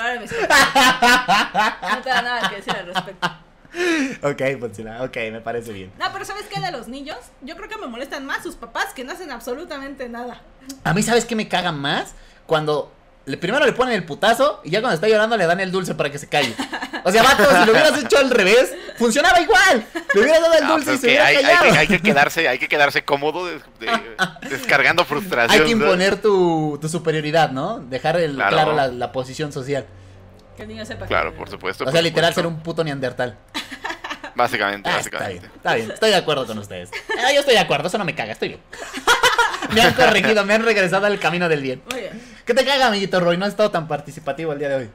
da nada que decir al respecto. <laughs> Ok, Poncila, ok, me parece bien. No, pero ¿sabes qué de los niños? Yo creo que me molestan más sus papás que no hacen absolutamente nada. A mí, ¿sabes qué me caga más? Cuando le, primero le ponen el putazo y ya cuando está llorando le dan el dulce para que se calle. O sea, vato, si lo hubieras hecho al revés, funcionaba igual. Le hubieras dado el dulce pues y es se hubiera hay, hay que, hay que quedarse, hay que quedarse cómodo de- de- <laughs> descargando frustración. Hay que imponer tu, tu superioridad, ¿no? Dejar el, claro, Claro. la, la posición social. Que el niño sepa Claro, que- por supuesto. O sea, literal supuesto. ser un puto neandertal. Básicamente, Ah, está básicamente. bien, está bien, estoy de acuerdo con ustedes. Ah, yo estoy de acuerdo, eso no me caga, estoy bien. <laughs> me han corregido, me han regresado al camino del bien. Muy bien. ¿Qué te caga, amiguito Roy? No has estado tan participativo el día de hoy.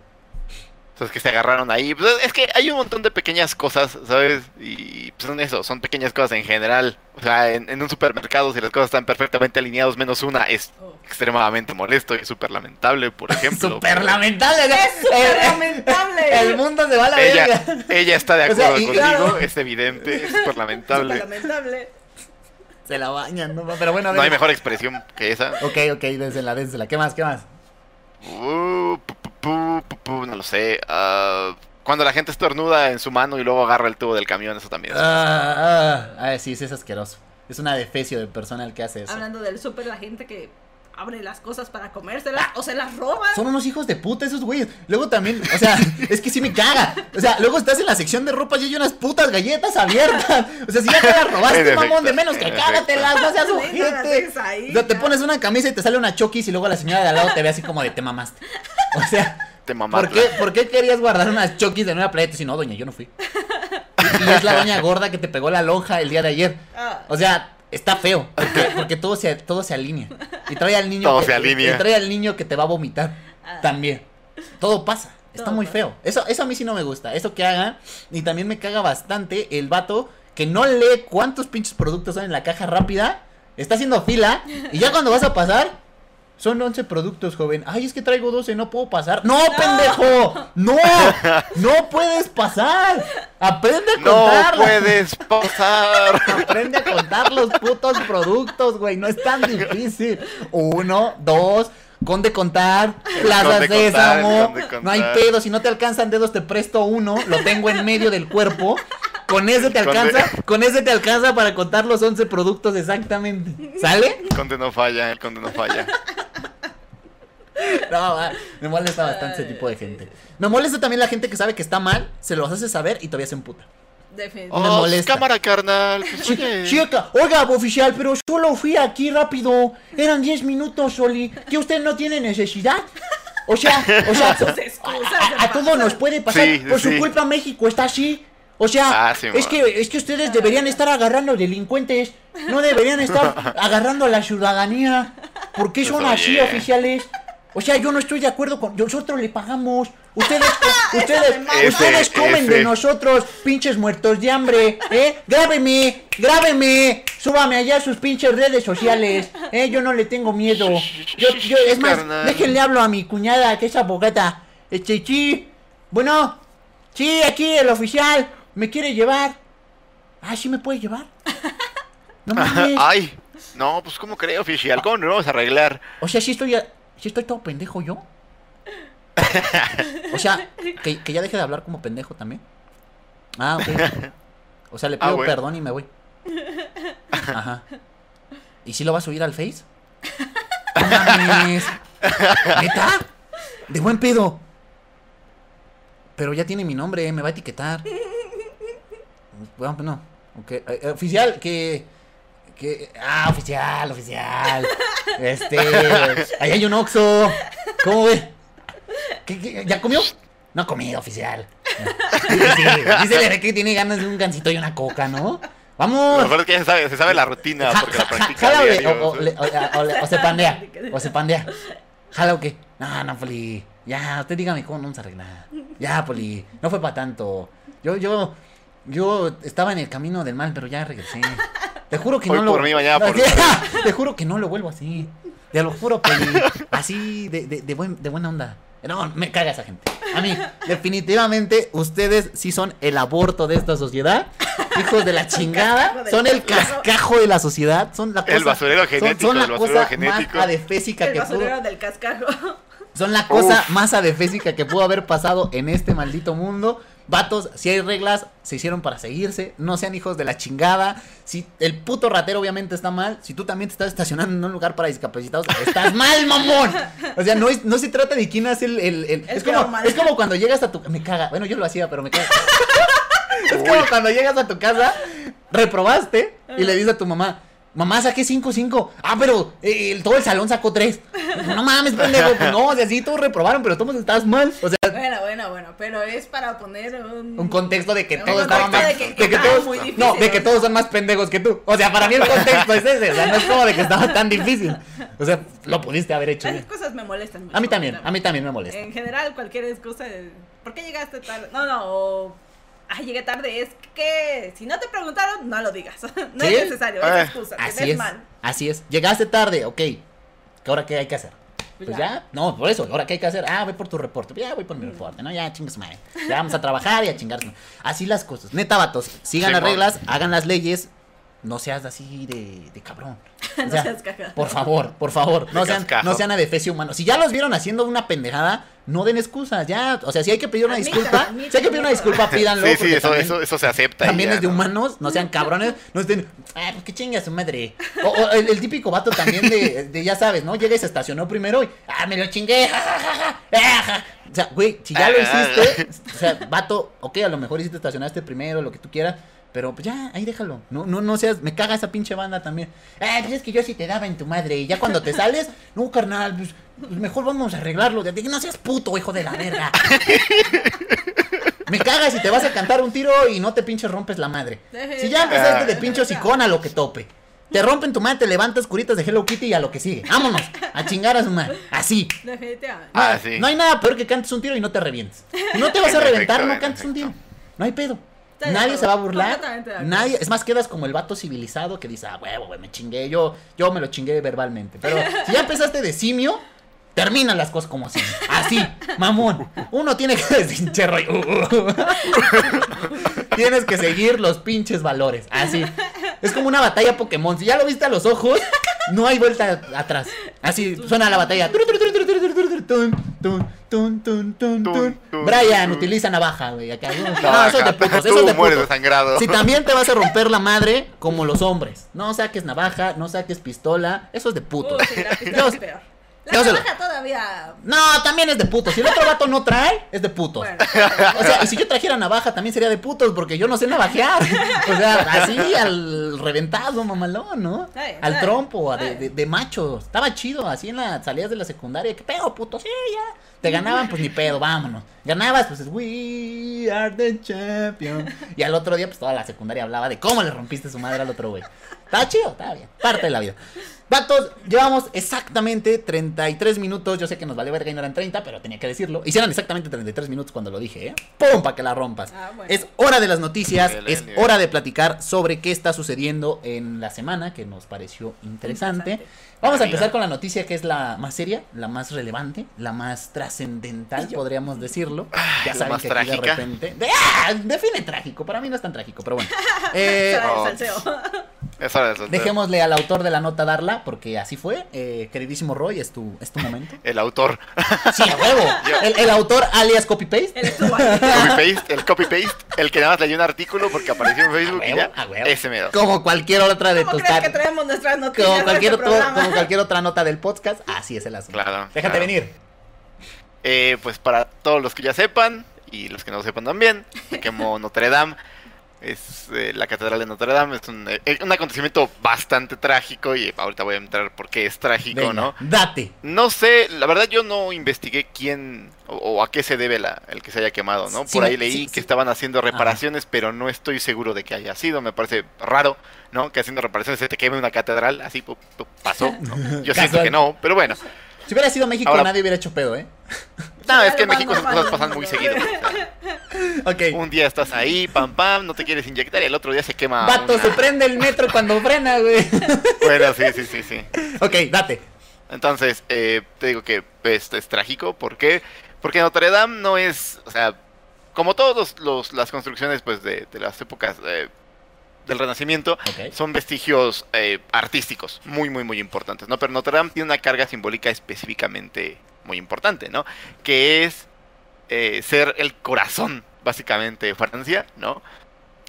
Entonces que se agarraron ahí. Pues, es que hay un montón de pequeñas cosas, ¿sabes? Y pues, son eso, son pequeñas cosas en general. O sea, en, en un supermercado, si las cosas están perfectamente alineadas menos una, es extremadamente molesto y súper lamentable, por ejemplo. Súper lamentable. ¿no? Es súper lamentable. <laughs> El mundo se va a la Ella, verga. ella está de O sea, acuerdo y- contigo, claro. es evidente, es súper Súper lamentable. lamentable. Se la bañan, ¿no? Pero bueno, a ver. No hay mejor expresión que esa. Ok, ok, dénsela, dénsela. ¿Qué más, qué más? Uh, pu, pu, pu, no lo sé. ah, cuando la gente estornuda en su mano y luego agarra el tubo del camión, eso también. es- Ah, ah, ah, sí, sí, es asqueroso. Es una defecio de persona el que hace eso. Hablando del súper, la gente que abre las cosas para comérselas o se las roba. Son unos hijos de puta esos güeyes. Luego también, o sea, <laughs> es que sí me caga. O sea, luego estás en la sección de ropa y hay unas putas galletas abiertas. O sea, si ya te las robaste, mamón, de menos que cágatelas, no seas ojete. O sea, te pones una camisa y te sale una chokis y luego la señora de al lado te ve así como de te mamaste. O sea, Te mamaste. ¿por qué, ¿por qué querías guardar unas chokis en una playa? Si no, doña, yo no fui. Y, y es la doña gorda que te pegó la lonja el día de ayer. Ah. O sea, está feo, <laughs> porque, porque todo, se, todo se alinea. Y trae al niño Todo que, se alinea. y trae al niño que te va a vomitar Ah. también. Todo pasa. Está Todo muy pasa. feo. Eso, eso a mí sí no me gusta. Eso que haga. Y también me caga bastante el vato que no lee cuántos pinches productos son en la caja rápida. Está haciendo fila. Y ya cuando vas a pasar. Son 11 productos, joven. Ay, es que traigo 12, no puedo pasar. ¡No, pendejo! ¡No! <laughs> ¡No puedes pasar! ¡Aprende a No contarla! puedes pasar. <laughs> Aprende a contar los putos productos, güey. No es tan difícil. Uno, dos, con de contar, Plaza contar, Sésamo. contar. No hay pedo. Si no te alcanzan dedos, te presto uno. Lo tengo en medio del cuerpo. Con ese te alcanza. Con ese te alcanza para contar los 11 productos exactamente. ¿Sale? El conde no falla, el conde no falla. <laughs> No, va, me molesta bastante ese tipo de gente. Me molesta también la gente que sabe que está mal, se los hace saber y todavía se emputa. Definitivamente. Me Oh, molesta. cámara, carnal. Pues, oye. Chica, oiga, oficial, pero solo fui aquí rápido. Eran 10 minutos, Oli. ¿Que usted no tiene necesidad? O sea, o sea, <laughs> a, a- pasar. nos puede pasar. Sí, Por su culpa México está así. O sea, Ah, sí, es que es que ustedes deberían estar agarrando delincuentes, no deberían estar <laughs> agarrando a la ciudadanía. ¿Por qué son Pues, así, oye. oficiales? O sea, yo no estoy de acuerdo con nosotros le pagamos. Ustedes <laughs> ustedes ustedes comen de nosotros, pinches muertos de hambre, ¿eh? Grábeme, grábeme, súbame allá a sus pinches redes sociales, ¿eh? Yo no le tengo miedo. Yo, yo, es más, Carnal. déjenle hablo a mi cuñada, que es abogada. Este, sí, bueno, sí, aquí el oficial me quiere llevar. Ah, ¿sí me puede llevar? <laughs> No mames. Ay, no, pues ¿cómo creo, oficial? ¿Cómo nos vamos a arreglar? O sea, sí estoy, sí estoy todo pendejo yo. <laughs> O sea, que, que ya deje de hablar como pendejo también. Ah, ok. O sea, le <laughs> Ah, pido bueno. perdón y me voy. Ajá. ¿Y si lo vas a subir al Face? No mames. ¿Neta? De buen pedo. Pero ya tiene mi nombre, me va a etiquetar. Bueno, pues no. Ok. eh, eh, oficial, que. Que ah, oficial, oficial. Este. <laughs> Ahí hay un Oxxo. ¿Cómo ve? ¿Qué, qué, ya comió? No ha comido, oficial. <laughs> Dice que tiene ganas de un gancito y una coca, ¿no? Lo Vamos. mejor es que ya se sabe, se sabe la rutina Ja- porque la ja- practica o, o- o ¿sí? le- o- o le- o se pandea. <laughs> O se pandea. Jala o qué. No, no, Poli. Ya, usted dígame cómo no vamos a arreglar. Ya, Poli. No fue para tanto. Yo, yo, yo estaba en el camino del mal, pero ya regresé. Te juro que Hoy no lo. por mí, mañana por No. <laughs> Te juro que no lo vuelvo así. Te lo juro, Poli. Así, de, de, de, buen- de buena onda. No, me caga esa gente. A mí, definitivamente, ustedes sí son el aborto de esta sociedad. hijos de la chingada, son el cascajo. de la sociedad, son la cosa, El basurero genético, son, la el basurero cosa genético. más adefésica El que pudo, basurero del cascajo. son la cosa Uf. más adefésica que pudo haber pasado en este maldito mundo. Vatos, si hay reglas, se hicieron para seguirse. No sean hijos de la chingada. Si el puto ratero obviamente está mal, si tú también te estás estacionando en un lugar para discapacitados, estás mal, mamón. O sea, no, es- no se trata de quién hace el. el- el- El es, como, es como cuando llegas a tu. Me caga. Bueno, yo lo hacía, pero me caga. <laughs> es como cuando llegas a tu casa, reprobaste y le dices a tu mamá. Mamá, saqué 5, 5. Ah, pero eh, todo el salón sacó 3. No mames, pendejo. Pues no, o sea, sí, todos reprobaron, pero todos estás mal. O sea, Bueno, bueno, bueno, pero es para poner un... un contexto de que todos estaban más. de que- todos. difícil, no, de que todos son más pendejos que tú. O sea, para mí el contexto es ese. O sea, no es como de que estaba tan difícil. O sea, lo pudiste haber hecho Esas cosas me molestan mucho. A mí también, a mí también me molesta. En general, cualquier excusa de... ¿Por qué llegaste tarde? No, no, o... Ay, llegué tarde. Es que si no te preguntaron, no lo digas. <laughs> No ¿Sí? es necesario, Eh, es excusa. Te Así ves es. mal. Así es. Llegaste tarde, ok. ¿Qué ahora qué hay que hacer? Pues ya, no, por eso, ahora qué hay que hacer, ah, voy por tu reporte, ya voy por mi reporte, ¿no? Ya chingas madre. Ya vamos a trabajar y a chingarse. Así las cosas. Neta, vatos, sigan Sí, las reglas, hagan las leyes, no seas así de, de cabrón. <laughs> O No sea, seas caja. Por favor, por favor, no sean, no sean adefesio humano. Si ya los vieron haciendo una pendejada, no den excusas, ya. O sea, si hay que pedir una disculpa, si hay que pedir una disculpa, pídanlo. Sí, sí, eso, también- eso, eso se acepta. también ya, es de ¿no? humanos, no sean cabrones, no estén, ah, pues que chinga su madre. O, o el, el típico vato también de, de, ya sabes, ¿no? Llega y se estacionó primero y, ah, me lo chingué, ja, ja, ja, ja, ah, ja. O sea, güey, si ya lo hiciste, o sea, vato, ok, a lo mejor hiciste estacionaste primero, lo que tú quieras, pero pues ya, ahí déjalo. No, no, no seas, me caga esa pinche banda también. Ah, pues es que yo sí te daba en tu madre. Y ya cuando te sales, <laughs> no, carnal, pues, pues mejor vamos a arreglarlo. De, no seas puto, hijo de la verga. <laughs> Me cagas si te vas a cantar un tiro y no te pinches rompes la madre. Si ya empezaste de pincho sicón a lo que tope. Te rompen tu madre, te levantas curitas de Hello Kitty y a lo que sigue. Vámonos, a chingar a su madre. Así. Definitivamente. Ah, No, sí. No hay nada peor que cantes un tiro y no te revientes. Si no te vas a En reventar, no cantes un tiro. No hay pedo. Estoy Nadie se va a burlar. Nadie, es más, quedas como el vato civilizado que dice, ah, huevo, güey, me chingué, yo, yo me lo chingué verbalmente. Pero <laughs> si ya empezaste de simio, terminan las cosas como así. Así, mamón. Uno tiene que rollo, uh, uh. Tienes que seguir los pinches valores. Así. Es como una batalla Pokémon. Si ya lo viste a los ojos, no hay vuelta atrás. Así suena la batalla. Brian utiliza navaja, güey. Acá. No, eso es de putos. Eso es de putos. desangrado. Si también te vas a romper la madre, como los hombres. No saques navaja, no saques pistola. Eso es de putos. Uy, sí, la pistola Yo- es peor. La navaja todavía. No, también es de putos. Si el otro vato no trae, es de putos. Bueno, O sea, y si yo trajera navaja también sería de putos porque yo no sé navajear. O sea, así al reventado, mamalón, ¿no? Está bien, Al trompo, de, de, de macho. Estaba chido, así en las salidas de la secundaria. ¿Qué pedo, puto? Sí, ya. Te ganaban, pues ni pedo, vámonos. Ganabas, pues we are the champion. <laughs> Y al otro día, pues toda la secundaria hablaba de cómo le rompiste su madre al otro güey. Estaba chido, estaba bien. Parte de la vida. Vatos, llevamos exactamente 33 minutos. Yo sé que nos vale verga y no eran 30, pero tenía que decirlo. Hicieron exactamente 33 minutos cuando lo dije, ¿eh? ¡Pum! Para que la rompas. Ah, bueno. Es hora de las noticias. Es hora de platicar sobre qué está sucediendo en la semana, que nos pareció interesante. Interesante. Vamos a empezar con la noticia que es la más seria, la más relevante, la más trascendental, podríamos decirlo. Ya saben más que aquí de repente. ¡Ah! define trágico, para mí no es tan trágico, pero bueno. <laughs> Eh, oh. Dejémosle al autor de la nota darla, porque así fue. Eh, queridísimo Roy, es tu, es tu momento. <laughs> El autor. Sí, a huevo. El, el autor alias copy-paste. Ahí. Copy-paste, el copy-paste, el que nada más leyó un artículo porque apareció en Facebook y huevo, ya. a huevo. Ese mero. Como cualquier otra de ¿Cómo tus que tar- traemos nuestras noticias como cualquier, este otro- programa? como <laughs> cualquier otra nota del podcast, así es el asunto. Claro, Déjate claro. venir. Eh, pues para todos los que ya sepan y los que no lo sepan también, se quemó Notre Dame. Es eh, la catedral de Notre Dame. Es un, eh, un acontecimiento bastante trágico y ahorita voy a entrar por qué es trágico, Venga, ¿no? Date. No sé, la verdad yo no investigué quién o, o a qué se debe la, el que se haya quemado, ¿no? Sí, Por ahí leí sí, que estaban haciendo reparaciones, pero no estoy seguro de que haya sido. Me parece raro, ¿no? Que haciendo reparaciones se te queme una catedral, así pasó. ¿no? <laughs> Yo siento que no, pero bueno. Si hubiera sido México, Ahora- nadie hubiera hecho pedo, ¿eh? <laughs> No, es que en México esas cosas pasan muy seguido. o sea, Ok. un día estás ahí, pam pam, no te quieres inyectar y el otro día se quema. Vato, una- se prende el metro cuando frena, güey. <laughs> Bueno, sí, sí, sí, sí. ok, date. Entonces, eh, te digo que pues, es trágico. ¿Por qué? Porque Notre Dame no es, o sea, como todas los, los- las construcciones pues de, de las épocas eh, del Renacimiento, son vestigios eh, artísticos muy, muy, muy importantes, ¿no? Pero Notre Dame tiene una carga simbólica específicamente muy importante, ¿no? Que es eh, ser el corazón, básicamente, de Francia, ¿no?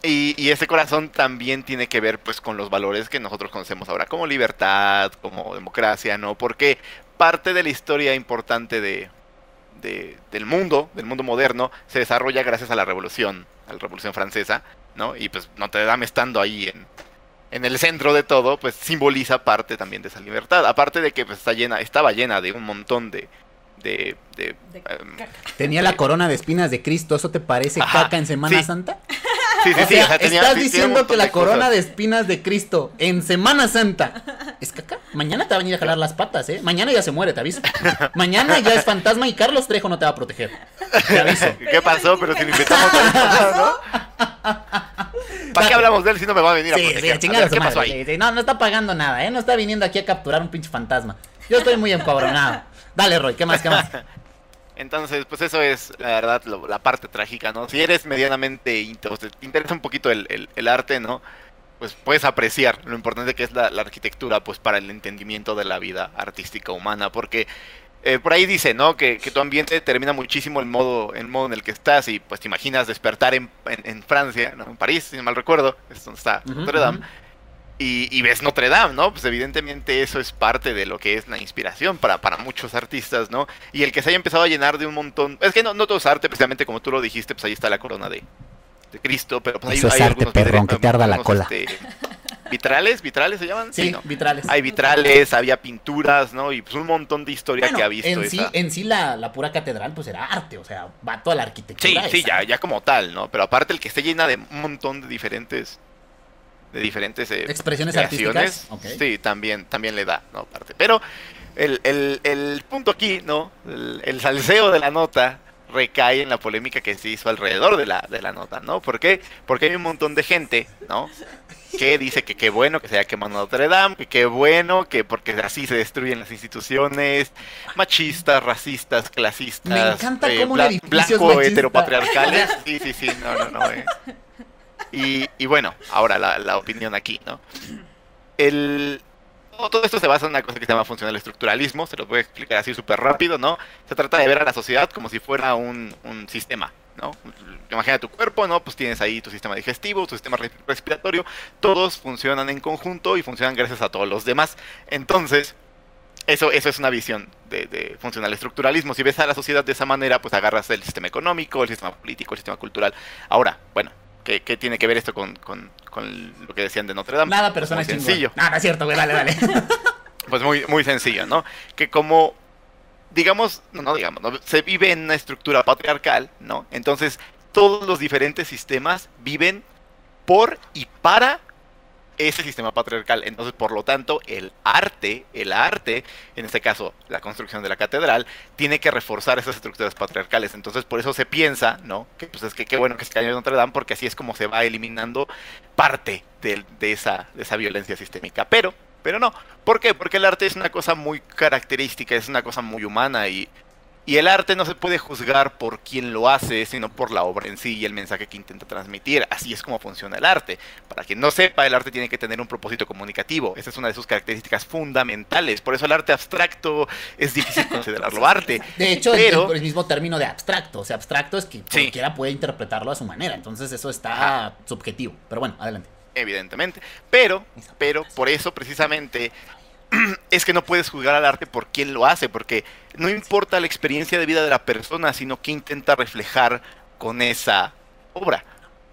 Y, y ese corazón también tiene que ver, pues, con los valores que nosotros conocemos ahora, como libertad, como democracia, ¿no? Porque parte de la historia importante de, de- del mundo, del mundo moderno, se desarrolla gracias a la revolución, a la revolución francesa, ¿no? Y pues Notre Dame estando ahí en, en el centro de todo, pues simboliza parte también de esa libertad. Aparte de que pues, está llena, estaba llena de un montón de... de, de, De em, caca. Tenía la corona de espinas de Cristo, ¿eso te parece Ajá, caca en Semana sí. Santa? Sí, sí, o sí, sea, o sea, tenía- estás diciendo que la corona cosas. de espinas de Cristo en Semana Santa es caca. Mañana te va a venir a jalar las patas, ¿eh? Mañana ya se muere, te aviso. Mañana ya es fantasma y Carlos Trejo no te va a proteger. Te aviso. <laughs> ¿Qué pasó? Pero si lo invitamos a ¿no? ¿Para qué hablamos de él si no me va a venir a proteger? sí, A ver, ¿Qué madre, pasó ahí? sí. No, no está pagando nada, ¿eh? No está viniendo aquí a capturar un pinche fantasma. Yo estoy muy encabronado. Dale, Roy, ¿qué más, qué más? <laughs> Entonces, pues eso es la verdad lo- la parte trágica, ¿no? Si eres medianamente, int- o sea, te interesa un poquito el, el- el arte, ¿no? Pues puedes apreciar lo importante que es la, la arquitectura, pues para el entendimiento de la vida artística humana, porque eh, por ahí dice, ¿no? Que, que tu ambiente determina muchísimo el modo, el modo en el que estás y pues te imaginas despertar en, en- en Francia, ¿no? En París, si no mal recuerdo, es donde está Notre Dame. Y, y ves Notre Dame, ¿no? Pues evidentemente eso es parte de lo que es la inspiración para, para muchos artistas, ¿no? Y el que se haya empezado a llenar de un montón... Es que no, no todo es arte, precisamente como tú lo dijiste, pues ahí está la corona de, de Cristo, pero pues Eso hay, es hay arte, algunos perrón, que te arda la cola. este, vitrales, vitrales se llaman, Sí, ¿no? vitrales. Hay vitrales, había pinturas, ¿no? Y pues un montón de historia Bueno, que ha visto en sí, esa... en sí la, la pura catedral pues era arte, o sea, va toda la arquitectura. Sí, sí, ya, ya como tal, ¿no? Pero aparte el que esté llena de un montón de diferentes de diferentes eh, Expresiones artísticas, ok. sí, también, también le da, ¿no? Parte. Pero el, el- el punto aquí, ¿no? El, el salseo de la nota recae en la polémica que se hizo alrededor de la, de la nota, ¿no? ¿Por qué? Porque hay un montón de gente, ¿no? Que dice que qué bueno que se haya quemado Notre Dame, que qué bueno, que porque así se destruyen las instituciones machistas, racistas, clasistas, Me encanta eh, cómo bla- blanco machista. heteropatriarcales. <laughs> Sí, sí, sí, no, no, no. eh. Y, y bueno, ahora la, opinión aquí, ¿no? El, todo esto se basa en una cosa que se llama funcional estructuralismo, se lo voy a explicar así súper rápido, ¿no? Se trata de ver a la sociedad como si fuera un, sistema, ¿no? Imagina tu cuerpo, ¿no? Pues tienes ahí tu sistema digestivo, tu sistema re- respiratorio, todos funcionan en conjunto y funcionan gracias a todos los demás. Entonces, eso, eso es una visión de funcional estructuralismo. Si ves a la sociedad de esa manera, pues agarras el sistema económico, el sistema político, el sistema cultural. Ahora, bueno, ¿qué, qué tiene que ver esto con, con- con lo que decían de Notre Dame? Nada, persona chingón. sencillo. No, no es cierto, güey, dale, dale. <laughs> Pues muy, muy sencillo, ¿no? Que como, digamos, no, no digamos, ¿no? se vive en una estructura patriarcal, ¿no? Entonces, todos los diferentes sistemas viven por y para ese sistema patriarcal. Entonces, por lo tanto, el arte, el arte, en este caso, la construcción de la catedral, tiene que reforzar esas estructuras patriarcales. Entonces, por eso se piensa, ¿no? Que pues es que qué bueno que se cayó Notre Dame, porque así es como se va eliminando parte de, de esa, de esa violencia sistémica. Pero, pero no. ¿Por qué? Porque el arte es una cosa muy característica, es una cosa muy humana y, y el arte no se puede juzgar por quien lo hace, sino por la obra en sí y el mensaje que intenta transmitir. Así es como funciona el arte. Para quien no sepa, el arte tiene que tener un propósito comunicativo. Esa es una de sus características fundamentales. Por eso el arte abstracto es difícil <laughs> considerarlo arte. De hecho, Pero- el, el mismo término de abstracto. O sea, abstracto es que Sí. cualquiera puede interpretarlo a su manera. Entonces, eso está subjetivo. Pero bueno, adelante. evidentemente. Pero, pero por eso precisamente <clears throat> es que no puedes juzgar al arte por quién lo hace, porque no importa la experiencia de vida de la persona, sino que intenta reflejar con esa obra.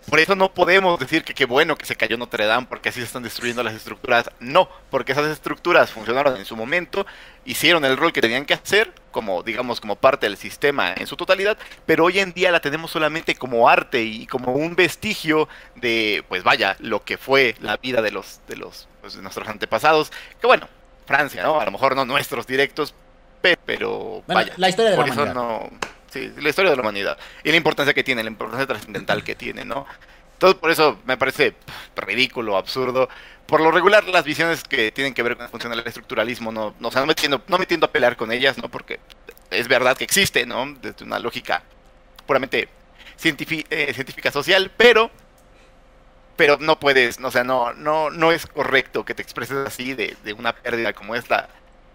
Por eso no podemos decir que qué bueno que se cayó Notre Dame porque así se están destruyendo las estructuras. No, porque esas estructuras funcionaron en su momento, hicieron el rol que tenían que hacer, como digamos como parte del sistema en su totalidad, pero hoy en día la tenemos solamente como arte y como un vestigio de, pues vaya, lo que fue la vida de los de los pues, de nuestros antepasados. Que bueno, Francia, ¿no? A lo mejor no nuestros directos, pe- pero Bueno, vaya. la historia de la eso humanidad. no. Sí, la historia de la humanidad. Y la importancia que tiene, la importancia trascendental que tiene, ¿no? Todo por eso me parece ridículo, absurdo. Por lo regular, las visiones que tienen que ver con el funcional estructuralismo, no, no, o sea, no me tiendo, no me tiendo a pelear con ellas, ¿no? Porque es verdad que existe, ¿no? Desde una lógica puramente eh, científica social, pero pero no puedes, o sea, no, no, no es correcto que te expreses así de, de una pérdida como es la,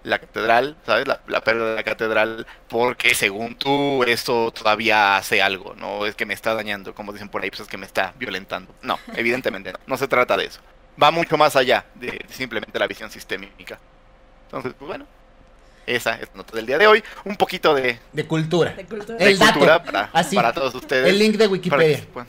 la catedral, ¿sabes? La, pérdida de la catedral, porque según tú eso todavía hace algo, no es que me está dañando, como dicen por ahí, pues es que me está violentando. No, <laughs> evidentemente no, no se trata de eso. Va mucho más allá de simplemente la visión sistémica. Entonces, pues bueno, esa es la nota del día de hoy. Un poquito de, De cultura. De cultura. de El dato. cultura para, Así. para todos ustedes. El link de para que, Wikipedia. se puedan,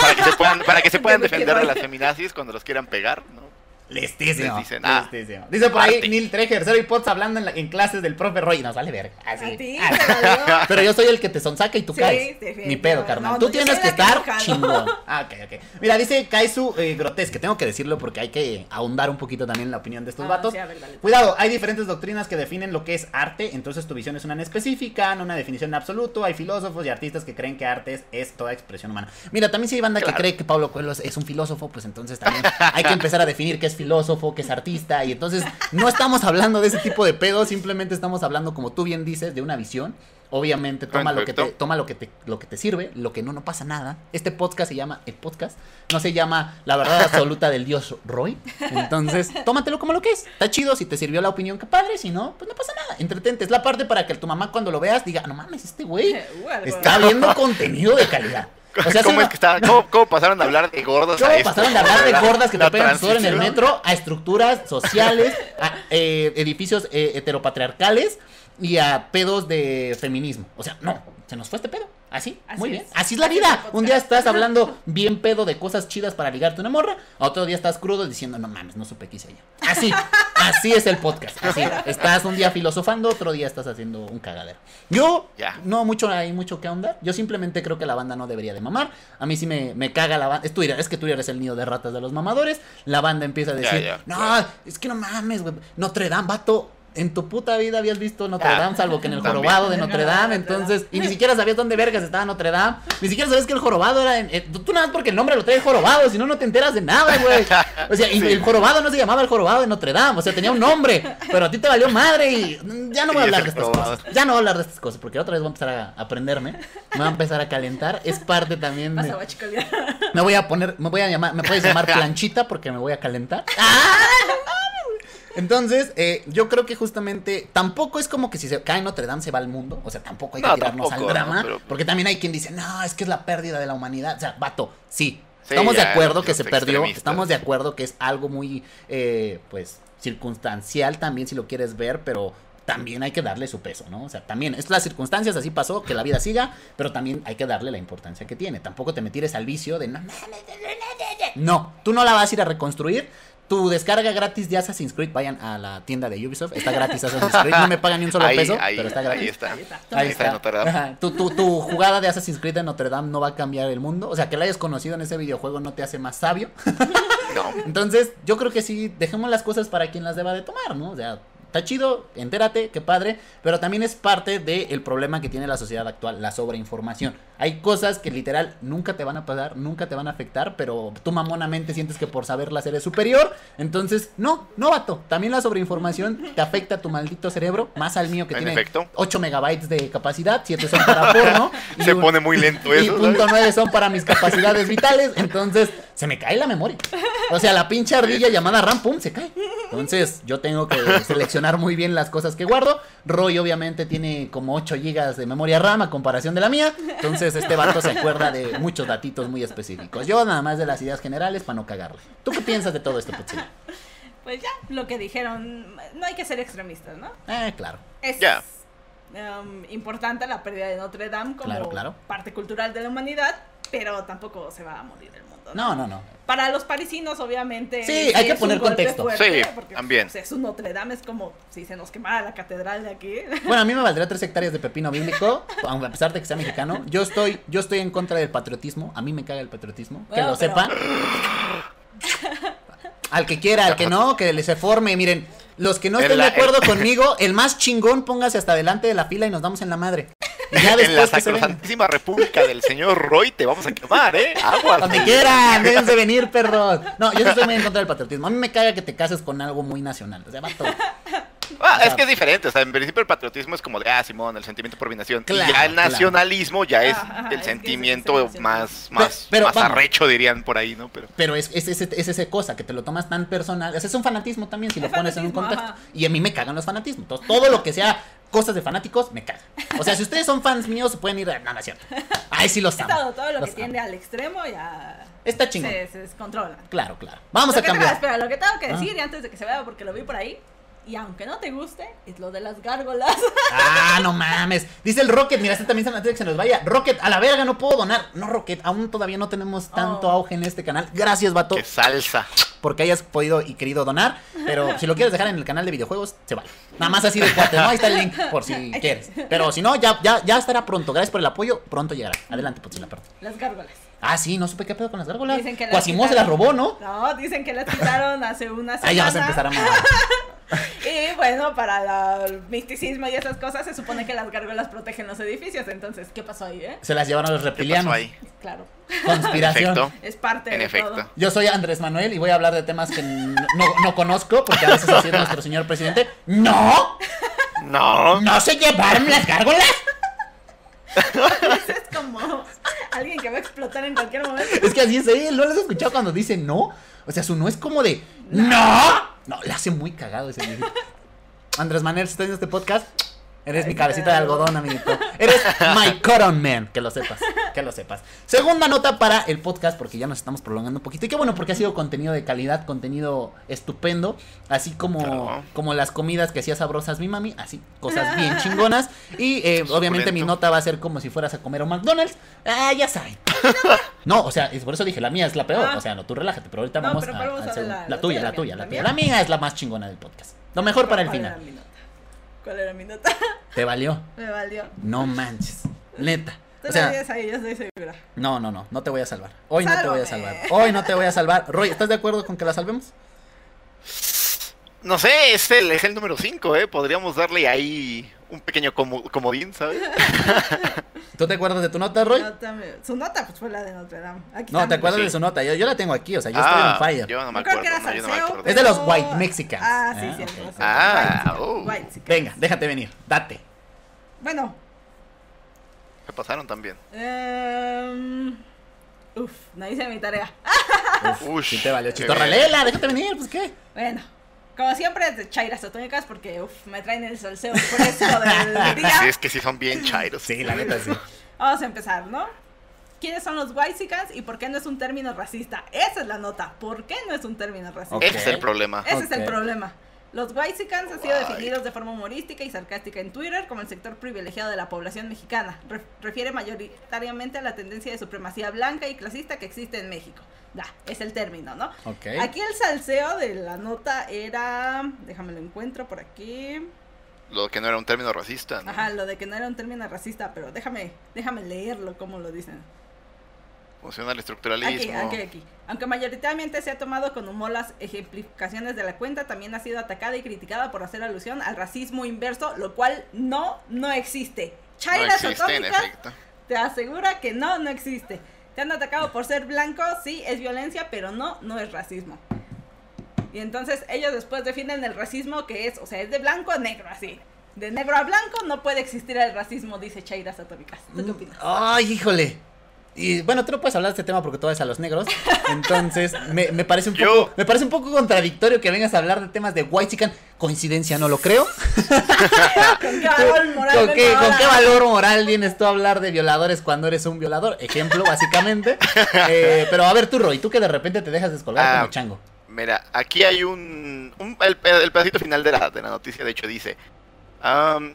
para que se puedan, para que se <laughs> puedan De defender de las feminazis cuando los quieran pegar, ¿no? Listísimo. Ah, listísimo. Dice por ahí. Neil Treger, Cero y Pots hablando en, la- en clases del profe Roy. Nos vale verga. Así. A ti, así. te valió. <laughs> Pero yo soy el que te sonsaca y tú Sí, caes. definitivamente. Ni pedo, carnal. No, tú no, tienes que estar chingón. <laughs> Ah, ok, ok. Mira, dice Kaizu eh, Grotesque. Tengo que decirlo porque hay que ahondar un poquito también en la opinión de estos Ah, vatos. sí, a ver, dale. Cuidado, hay diferentes doctrinas que definen lo que es arte, entonces tu visión es una en específica, no una definición en absoluto. Hay filósofos y artistas que creen que arte es, es toda expresión humana. Mira, también si hay banda que cree que Pablo Coelho es un filósofo, pues entonces también hay que empezar a definir qué es filósofo, qué es artista, y entonces no estamos hablando de ese tipo de pedos, simplemente estamos hablando, como tú bien dices, de una visión. Obviamente toma lo que te toma lo que te lo que te sirve, lo que no no pasa nada. Este podcast se llama el podcast, no se llama La verdad absoluta del dios Roy. Entonces, tómatelo como lo que es. Está chido si te sirvió la opinión, que padre, si no, pues no pasa nada. Entretente, es la parte para que tu mamá cuando lo veas diga, "No mames, este güey <laughs> está viendo contenido de calidad." O sea, <laughs> ¿Cómo se es que está? ¿Cómo, cómo pasaron de hablar de gordos ¿Cómo a esto? pasaron de hablar de gordas que te pegan sudor en el metro a estructuras sociales, a eh, edificios eh, heteropatriarcales y a pedos de feminismo? O sea, no, se nos fue este pedo. Así, Así muy bien. Así es la vida. Un día estás hablando <laughs> bien pedo de cosas chidas para ligarte una morra, a otro día estás crudo diciendo, no mames, no supe qué hice yo. Así, <laughs> así es el podcast. Así, <laughs> estás un día filosofando, otro día estás haciendo un cagadero. Yo, Ya. no mucho hay mucho que ahondar. Yo simplemente creo que la banda no debería de mamar. A mí sí me, me caga la banda. Es Twitter, es que Twitter es el nido de ratas de los mamadores. La banda empieza a decir, ya, no, es que no mames, güey. Notre Dame, vato. En tu puta vida habías visto Notre Ah, Dame, salvo que en el también. jorobado de Notre <laughs> Dame. Entonces, y ni siquiera sabías dónde vergas estaba Notre Dame. Ni siquiera sabías que el jorobado era. En, en- tú nada más porque el nombre lo trae jorobado, si no, no te enteras de nada, güey. O sea, y Sí. el jorobado no se llamaba el jorobado de Notre Dame, o sea, tenía un nombre. Pero a ti te valió madre y ya no voy a hablar de estas cosas. Ya no voy a hablar de estas cosas porque otra vez voy a empezar a aprenderme. Me voy a empezar a calentar. Es parte también de. Me voy a poner, me voy a llamar, me puedes llamar <laughs> planchita porque me voy a calentar. ¡Ah! <laughs> Entonces, eh, yo creo que justamente tampoco es como que si se cae Notre Dame se va al mundo. O sea, tampoco hay que No, tirarnos tampoco, al drama. ¿no? Pero- Porque también hay quien dice, no, es que es la pérdida de la humanidad. O sea, vato, sí. Sí, estamos de acuerdo que se perdió. Estamos de acuerdo que es algo muy, eh, pues, circunstancial también si lo quieres ver, pero también hay que darle su peso, ¿no? O sea, también, es las circunstancias, así pasó, que la vida siga, pero también hay que darle la importancia que tiene. Tampoco te metires al vicio de no, no, tú no la vas a ir a reconstruir. Tu descarga gratis de Assassin's Creed, vayan a la tienda de Ubisoft, está gratis Assassin's Creed, no me pagan ni un solo Ahí, peso, ahí, pero está ahí gratis. está. Ahí está. Ahí está está. Notre Dame. Tu, tu, tu jugada de Assassin's Creed de Notre Dame no va a cambiar el mundo. O sea, que la hayas conocido en ese videojuego no te hace más sabio. <laughs> No. Entonces, yo creo que sí, dejemos las cosas para quien las deba de tomar, ¿no? O sea, está chido, entérate, qué padre, pero también es parte del problema que tiene la sociedad actual, la sobreinformación. Hay cosas que literal nunca te van a pasar, nunca te van a afectar, pero tú mamonamente sientes que por saberlas eres superior. Entonces, no, no, vato. También la sobreinformación te afecta a tu maldito cerebro, más al mío que En tiene efecto. 8 megabytes de capacidad, 7 son para porno. <laughs> y Se un- pone muy lento y eso. punto ¿sabes? nueve son para mis capacidades vitales. Entonces, se me cae la memoria. O sea, la pinche ardilla llamada RAM, pum, se cae. Entonces, yo tengo que seleccionar muy bien las cosas que guardo. Roy, obviamente, tiene como 8 gigas de memoria RAM a comparación de la mía. Entonces, este vato se acuerda de muchos datitos muy específicos. Yo, nada más de las ideas generales para no cagarle. ¿Tú qué piensas de todo esto, Putzilla? Pues ya, lo que dijeron, no hay que ser extremistas, ¿no? Eh, claro. Es um, importante la pérdida de Notre Dame como Claro, claro. parte cultural de la humanidad, pero tampoco se va a morir el. No, no, no. Para los parisinos, obviamente. Sí, hay que poner contexto. fuerte, Sí, porque, también. pues, es un Notre Dame, es como si se nos quemara la catedral de aquí. <laughs> Bueno, a mí me valdría tres hectáreas de pepino bíblico, aunque a pesar de que sea mexicano. Yo estoy, yo estoy en contra del patriotismo. A mí me caga el patriotismo. Que lo pero- sepa. Al que quiera, al que no, que le se forme. Miren, los que no estén la- de acuerdo conmigo, el más chingón, póngase hasta delante de la fila y nos damos en la madre. Y ya <laughs> en la sacrosantísima república del señor Roy te vamos a quemar, ¿eh? Agua. Donde quieran, déjense venir, perros. No, yo estoy muy en contra del patriotismo. A mí me caga que te cases con algo muy nacional. O sea, vato. Ah, O sea, es que es diferente, o sea, en principio el patriotismo es como de, ah, Simón, el sentimiento por mi nación. Y Claro, ya el claro. nacionalismo ya es Ajá, el es- sentimiento es más, más, pero más vamos. arrecho, dirían por ahí, ¿no? Pero Pero es, es, es, es esa cosa que te lo tomas tan personal. O sea, es un fanatismo también si lo pones en un contexto. ajá. Y a mí me cagan los fanatismos. Entonces, todo lo que sea cosas de fanáticos, me caga. O sea, si ustedes son fans míos, se pueden ir a... No, no es cierto. Ay, sí los amo. todo, todo lo Los que tiende al extremo ya. Está chingón. Se, se descontrola. Claro, claro. Vamos Lo a tengo- cambiar. espera, lo que tengo que Ah. decir y antes de que se vea, porque lo vi por ahí. Y aunque no te guste, es lo de las gárgolas. <laughs> Ah, no mames. Dice el Rocket, mira, este también se se nos vaya. Rocket, a la verga, no puedo donar. No, Rocket, aún todavía no tenemos tanto Oh. auge en este canal. Gracias, vato, qué salsa. porque hayas podido y querido donar. Pero <laughs> si lo quieres dejar en el canal de videojuegos, se vale. Nada más así de cuate, ¿no? Ahí está el link, por si <laughs> quieres. Pero si no, ya, ya, ya estará pronto. Gracias por el apoyo. Pronto llegará. Adelante, Potzilla, perdón. Las gárgolas. Ah, sí, no supe qué pedo con las gárgolas. Dicen que las Quasimodo se las robó, ¿no? No, dicen que las quitaron hace una semana. Ah, ya vas a empezar a mamar. <laughs> Y bueno, para la- el misticismo y esas cosas, se supone que las gárgolas protegen los edificios. Entonces, ¿qué pasó ahí, eh? Se las llevaron los ¿Qué pasó reptilianos. ahí? Claro, Conspiración. En efecto. es parte En de efecto. todo. Yo soy Andrés Manuel y voy a hablar de temas que no, no conozco, porque a veces así es nuestro señor presidente. ¡No! No. ¡No se llevaron las gárgolas! Es como alguien que va a explotar en cualquier momento. Es que así es él, ¿no lo has escuchado cuando dice no? O sea, su no es como de ¡No! No, le hace muy cagado ese viejito. <laughs> Andrés Manuel, si estás viendo este podcast, eres mi cabecita de algodón, amiguito. Eres my cotton man, que lo sepas, que lo sepas. Segunda nota para el podcast, porque ya nos estamos prolongando un poquito. Y qué bueno, porque ha sido contenido de calidad, contenido estupendo, así como, Claro. como las comidas que hacía sabrosas mi mami, así, cosas bien chingonas. Y eh, obviamente mi nota va a ser como si fueras a comer a un McDonald's. Ah, ya saben. <laughs> No, o sea, es por eso dije, la mía es la peor. Ah. O sea, no, tú relájate, pero ahorita No, vamos pero a, vamos a la- tuya, la tuya, la tuya. mía. La mía es la más chingona del podcast. Lo mejor para el ¿Cuál era final. mi nota? ¿Cuál era mi nota? ¿Te valió? Me valió. No manches. Neta. Tú O sea, ahí, yo estoy segura. no, no, no, no te voy a salvar. Hoy no te voy a salvar. Hoy no te voy a salvar. Roy, ¿estás de acuerdo con que la salvemos? No sé, es el, es el número 5, ¿eh? Podríamos darle ahí un pequeño como- comodín, ¿sabes? <laughs> ¿Tú te acuerdas de tu nota, Roy? Nota me- Su nota pues fue la de Notre Dame. Aquí No, ¿te acuerdas Sí. de su nota? Yo, yo la tengo aquí, o sea, yo ah, estoy on fire. yo no me Yo creo acuerdo, que era no, no acuerdo. Es de los white Mexicans. Ah, sí, Ah, sí. ok. sí, sí. Ah, White oh. White. Venga, déjate venir, date. Bueno, Me pasaron también. em, uf, no hice mi tarea. Ush, Si te valió, qué chitorra, bien. léela, déjate venir, pues qué. Bueno, como siempre, de chairas porque uf, me traen el salseo fresco del <laughs> día. Sí, es que sí son bien chairos. Sí, la neta sí. Vamos a empezar, ¿no? ¿Quiénes son los whitexicans y por qué no es un término racista? Esa es la nota. ¿Por qué no es un término racista? Ese es el problema. Ese es el problema. Los whitexicans han sido definidos de forma humorística y sarcástica en Twitter como el sector privilegiado de la población mexicana. Re- refiere mayoritariamente a la tendencia de supremacía blanca y clasista que existe en México. Da, es el término, ¿no? Ok. Aquí el salseo de la nota era... Déjame lo encuentro por aquí. Lo que no era un término racista. ¿no? Ajá, lo de que no era un término racista, pero déjame, déjame leerlo como lo dicen. Funciona el Aquí, estructuralismo. aquí, aquí. Aunque mayoritariamente se ha tomado con humor las ejemplificaciones de la cuenta, también ha sido atacada y criticada por hacer alusión al racismo inverso, lo cual no, no existe. No Chairas existe, en atómicas efecto. te asegura que no, no existe. Te han atacado por ser blanco, sí, es violencia, pero no, no es racismo. Y entonces ellos después definen el racismo que es, o sea, es de blanco a negro, así. De negro a blanco no puede existir el racismo, dice Chairas Atómicas. ¿Tú qué opinas? Ay, híjole. Y bueno, tú no puedes hablar de este tema porque tú eres a los negros. <laughs> Entonces, me, me parece un poco, me parece un poco contradictorio que vengas a hablar de temas de white chican. Coincidencia, no lo creo. <laughs> ¿Con qué valor moral ¿Con qué, con ahora? qué valor moral vienes tú a hablar de violadores cuando eres un violador? Ejemplo, básicamente. <laughs> Eh, pero a ver, tú, Roy, tú que de repente te dejas descolgar Ah, como chango. Mira, aquí hay un. un- el, el pedacito final de la, de la noticia, de hecho, dice: am,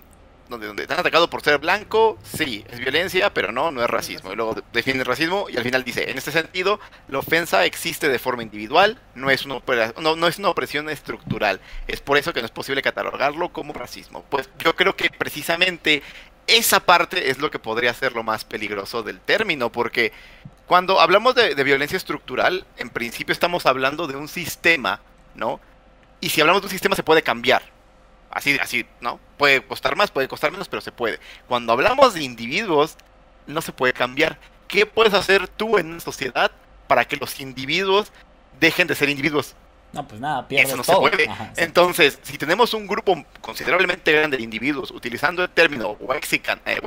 donde, donde te han atacado por ser blanco, sí, es violencia, pero no, no es racismo. Y luego de- define el racismo y al final dice: en este sentido, la ofensa existe de forma individual, no es, una no, no es una opresión estructural. Es por eso que no es posible catalogarlo como racismo. Pues yo creo que precisamente esa parte es lo que podría ser lo más peligroso del término, porque cuando hablamos de violencia estructural, en principio estamos hablando de un sistema, ¿no? Y si hablamos de un sistema se puede cambiar. Así, así, ¿no? Puede costar más, puede costar menos, pero se puede. Cuando hablamos de individuos, no se puede cambiar. ¿Qué puedes hacer tú en una sociedad para que los individuos dejen de ser individuos? No, pues nada, pierdes Eso no todo. se puede. Ajá, sí. Entonces, si tenemos un grupo considerablemente grande de individuos utilizando el término Waxican, eh,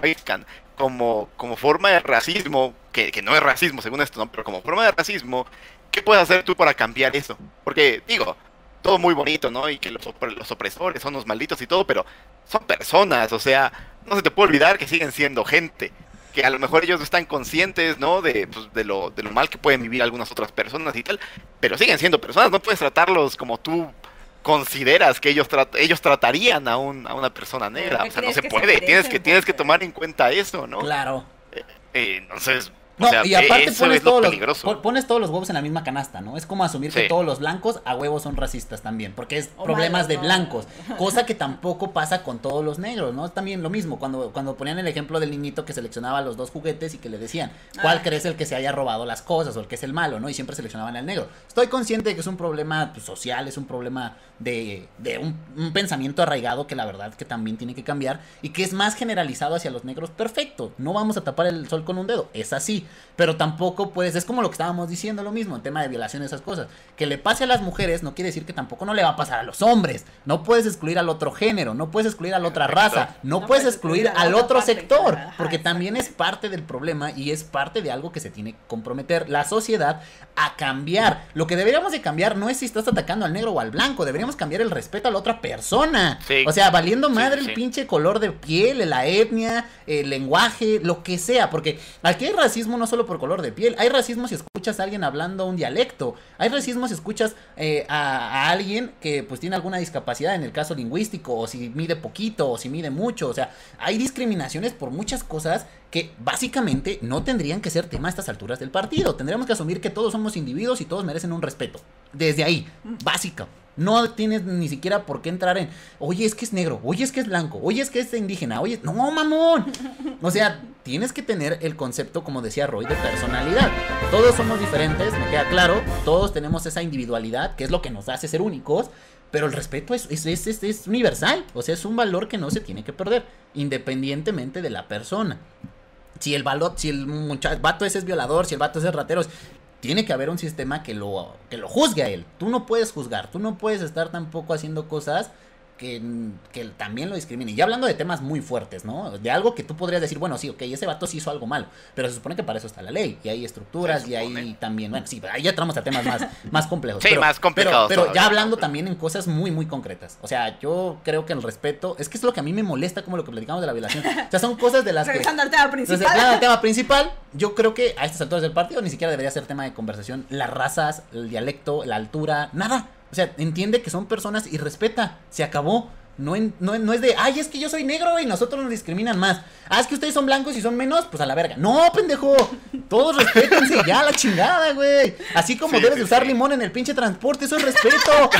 como, como forma de racismo, que, que no es racismo según esto, ¿no? pero como forma de racismo, ¿qué puedes hacer tú para cambiar eso? Porque, digo, todo muy bonito, ¿no? Y que los, los opresores son los malditos y todo, pero son personas, o sea, no se te puede olvidar que siguen siendo gente. Que a lo mejor ellos no están conscientes, ¿no? De, pues, de, lo, de lo mal que pueden vivir algunas otras personas y tal, pero siguen siendo personas, no puedes tratarlos como tú consideras que ellos ellos tratarían a, un, a una persona negra, ¿Qué o sea, no se puede, tienes que tienes que tomar en cuenta eso, ¿no? Claro. Eh, entonces, o No, sea, y aparte eso pones es lo todos, los, peligroso. pones todos los huevos en la misma canasta, ¿no? Es como asumir que todos los blancos a huevos son racistas también, porque es problemas de ¿no? blancos, <laughs> cosa que tampoco pasa con todos los negros, ¿no? Es también lo mismo, cuando, cuando ponían el ejemplo del niñito que seleccionaba los dos juguetes y que le decían, ¿cuál Ah. crees el que se haya robado las cosas o el que es el malo, ¿no? Y siempre seleccionaban al negro. Estoy consciente de que es un problema pues, social, es un problema de, de un, un pensamiento arraigado que la verdad que también tiene que cambiar y que es más generalizado hacia los negros, perfecto, no vamos a tapar el sol con un dedo, es así, pero tampoco puedes, es como lo que estábamos diciendo lo mismo, el tema de violación esas cosas, que le pase a las mujeres no quiere decir que tampoco no le va a pasar a los hombres, no puedes excluir al otro género, no puedes excluir a la otra raza, no, No puedes excluir al otro parte, sector, ajá, porque también es parte del problema y es parte de algo que se tiene que comprometer la sociedad a cambiar. Lo que deberíamos de cambiar no es si estás atacando al negro o al blanco, deberíamos cambiar el respeto a la otra persona. Sí. O sea, valiendo madre sí, el pinche color de piel, la etnia, el lenguaje, lo que sea, porque aquí hay racismo no solo por color de piel, hay racismo si escuchas a alguien hablando un dialecto, hay racismo si escuchas eh, a, a alguien que pues tiene alguna discapacidad en el caso lingüístico, o si mide poquito, o si mide mucho, o sea, hay discriminaciones por muchas cosas que básicamente no tendrían que ser tema a estas alturas del partido. Tendríamos que asumir que todos somos individuos y todos merecen un respeto. Desde ahí, básica. No tienes ni siquiera por qué entrar en, oye, es que es negro, oye, es que es blanco, oye, es que es indígena, oye, no, mamón. O sea, tienes que tener el concepto, como decía Roy, de personalidad. Todos somos diferentes, me queda claro, todos tenemos esa individualidad, que es lo que nos hace ser únicos, pero el respeto es, es, es, es- universal, o sea, es un valor que no se tiene que perder, independientemente de la persona. Si el valor, si el muchacho, vato ese es violador, si el vato ese es ratero, tiene que haber un sistema que lo, que lo juzgue a él. Tú no puedes juzgar, tú no puedes estar tampoco haciendo cosas que, que también lo discriminen. Y ya hablando de temas muy fuertes, ¿no? De algo que tú podrías decir, bueno, sí, ok, ese vato sí hizo algo malo, pero se supone que para eso está la ley, y hay estructuras, y hay también, bueno, sí, ahí ya entramos a temas más, más complejos. Sí, pero, más complicados Pero, pero ya hablando también en cosas muy, muy concretas. O sea, yo creo que el respeto, es que es lo que a mí me molesta como lo que platicamos de la violación. O sea, son cosas de las que... Regresando al tema principal. tema principal, yo creo que a estas alturas del partido ni siquiera debería ser tema de conversación. Las razas, el dialecto, la altura, nada. O sea, entiende que son personas y respeta. Se acabó. No, en- no, no es de, ay, es que yo soy negro y nosotros nos discriminan más. Ah, es que ustedes son blancos y son menos, pues a la verga. No, pendejo. Todos respétense ya, la chingada, güey. Así como Sí, debes sí, de usar sí. limón en el pinche transporte, eso es respeto.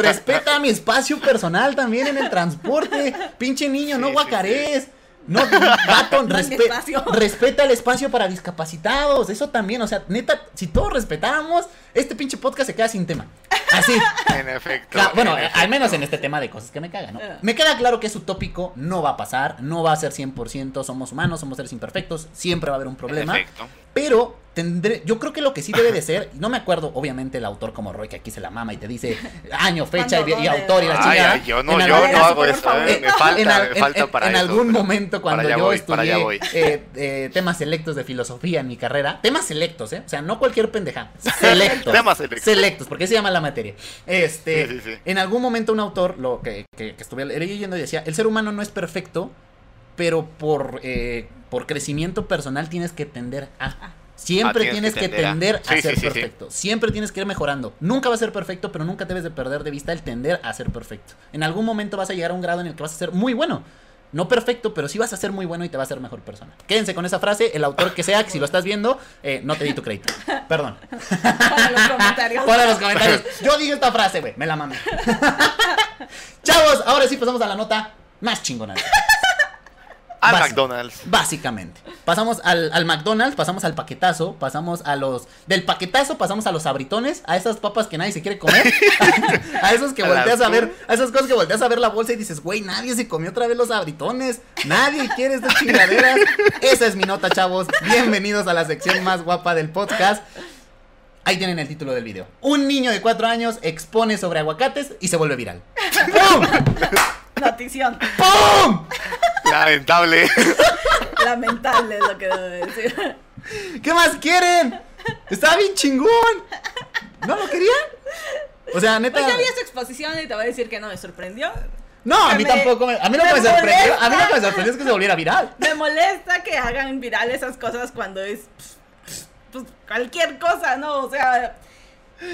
Respeta mi espacio personal también en el transporte. Pinche niño, no guacarees. No, <laughs> vato, respe- espacio. respeta el espacio para discapacitados. Eso también, o sea, neta, si todos respetáramos, este pinche podcast se queda sin tema. Así. <laughs> En efecto. Bueno, en eh, efecto. al menos en este tema de cosas que me cagan, ¿no? Ah. Me queda claro que es utópico, no va a pasar, no va a ser 100%, somos humanos, somos seres imperfectos, siempre va a haber un En problema. efecto. Pero tendré, yo creo que lo que sí debe de ser, y no me acuerdo, obviamente, el autor como Roy, que aquí se la mama y te dice año, fecha y, ¿Cuándo, y autor y la chingada. ay, yo no, En yo algún- no hago eso, ¿eh? me falta, en, al- me falta en- para en eso, algún momento cuando yo voy, estudié eh, eh, temas selectos de filosofía en mi carrera, temas selectos, ¿eh? O sea, no cualquier pendeja, selectos. <laughs> Temas selectos. Selectos, porque se llama la materia. Este, Sí, sí, sí. en algún momento un autor, lo que, que, que estuve leyendo, decía, el ser humano no es perfecto, pero por, eh, por crecimiento personal tienes que tender a... Siempre Ah, tienes, tienes que que tender a. tender a Sí, ser sí, sí, sí. perfecto. Siempre tienes que ir mejorando. Nunca va a ser perfecto, pero nunca debes de perder de vista el tender a ser perfecto. En algún momento vas a llegar a un grado en el que vas a ser muy bueno. No perfecto, pero sí vas a ser muy bueno y te vas a ser mejor persona. Quédense con esa frase. El autor que sea, que si lo estás viendo, eh, no te di tu crédito. Perdón. En los comentarios. Pon en los comentarios. Yo dije esta frase, güey. Me la mamé. <laughs> Chavos, ahora sí pasamos a la nota más chingona. Al. McDonald's. Básicamente. Pasamos al, al McDonald's, pasamos al paquetazo, pasamos a los. Del paquetazo pasamos a los abritones, a esas papas que nadie se quiere comer. <laughs> <laughs> a esos que A volteas a ver, a esas cosas que volteas a ver la bolsa y dices, güey, nadie se comió otra vez los abritones. Nadie quiere estas chingaderas. Esa es mi nota, chavos. Bienvenidos a la sección más guapa del podcast. Ahí tienen el título del video. Un niño de 4 años expone sobre aguacates y se vuelve viral. <laughs> ¡Pum! Notición. ¡Pum! Lamentable. <laughs> Lamentable es lo que debo decir. ¿Qué más quieren? Estaba bien chingón. ¿No lo querían? O sea, neta. Pues vi su exposición y te voy a decir que no me sorprendió. No, a mí Me- tampoco. me- a mí no me me sorprendió. A mí lo que me sorprendió es que se volviera viral. Me molesta que hagan viral esas cosas cuando es pues, pues, cualquier cosa, ¿no? O sea,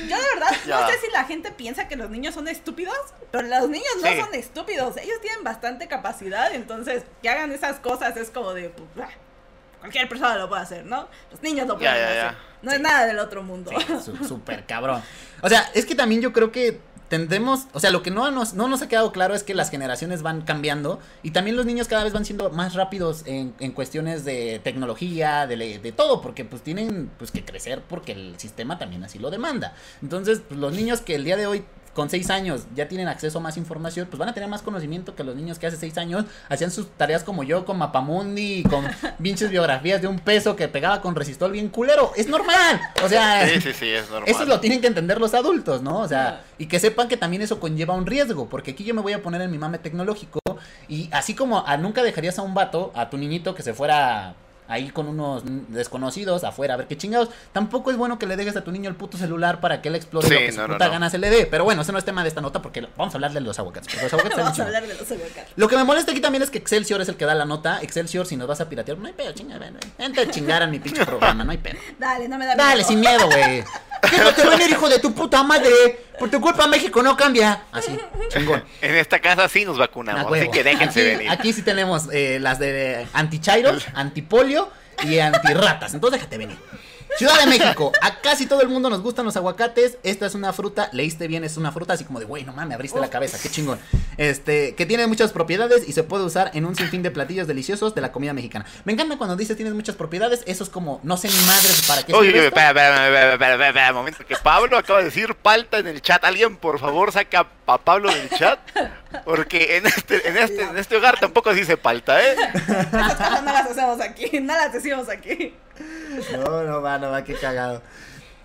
yo de verdad Ya. no sé si la gente piensa que los niños son estúpidos, pero los niños no Sí. son estúpidos, ellos tienen bastante capacidad, entonces que hagan esas cosas es como de pues, cualquier persona lo puede hacer, ¿no? Los niños lo pueden ya, ya. hacer. No es nada del otro mundo. Sí, súper cabrón. O sea, es que también yo creo que tendemos, o sea, lo que no nos, no ha quedado claro es que las generaciones van cambiando y también los niños cada vez van siendo más rápidos en, en cuestiones de tecnología, de, de todo, porque pues tienen pues que crecer porque el sistema también así lo demanda. Entonces, pues, los niños que el día de hoy con seis años ya tienen acceso a más información, pues van a tener más conocimiento que los niños que hace seis años hacían sus tareas como yo, con Mapamundi y con <laughs> pinches biografías de un peso que pegaba con resistol bien culero. Es normal. O sea, Sí, sí, sí, es normal. eso lo tienen que entender los adultos, ¿no? O sea, y que sepan que también eso conlleva un riesgo, porque aquí yo me voy a poner en mi mame tecnológico y así como a, nunca dejarías a un vato, a tu niñito que se fuera ahí con unos desconocidos afuera a ver qué chingados, tampoco es bueno que le dejes a tu niño el puto celular para que él explore Sí, lo que su no, no, puta no. gana se le dé. Pero bueno, ese no es tema de esta nota porque vamos a hablar de los aguacates. los <laughs> aguacates Vamos a hablar de los aguacates. lo que me molesta aquí también es que Excelsior es el que da la nota. Excelsior, si nos vas a piratear, no hay pedo, chinga, ven, ven, vente a chingar a mi pinche programa, no hay pedo. <laughs> Dale, no me da Dale, miedo. sin miedo, güey. <laughs> <laughs> Déjate venir, hijo de tu puta madre. Por tu culpa México no cambia. Así, chingón. En esta casa sí nos vacunamos, así que déjense aquí, venir. aquí sí tenemos eh, las de antichairos, <laughs> antipolio y antirratas. Entonces déjate venir. Ciudad de México, a casi todo el mundo nos gustan los aguacates. Esta es una fruta, leíste bien, es una fruta así como de, güey, no mames, abriste la cabeza, qué chingón. Este, que tiene muchas propiedades y se puede usar en un sinfín de platillos deliciosos de la comida mexicana. Me encanta cuando dices tienes muchas propiedades, eso es como, no sé ni madres para qué Oye, espera, espera, espera, espera, momento, que Pablo acaba de decir palta en el chat. Alguien, por favor, saca a Pablo del chat. Porque en este, en este, en este hogar tampoco se dice palta, ¿eh? <laughs> Esas cosas no las hacemos aquí, no las decimos aquí. No, no va, no va, qué cagado.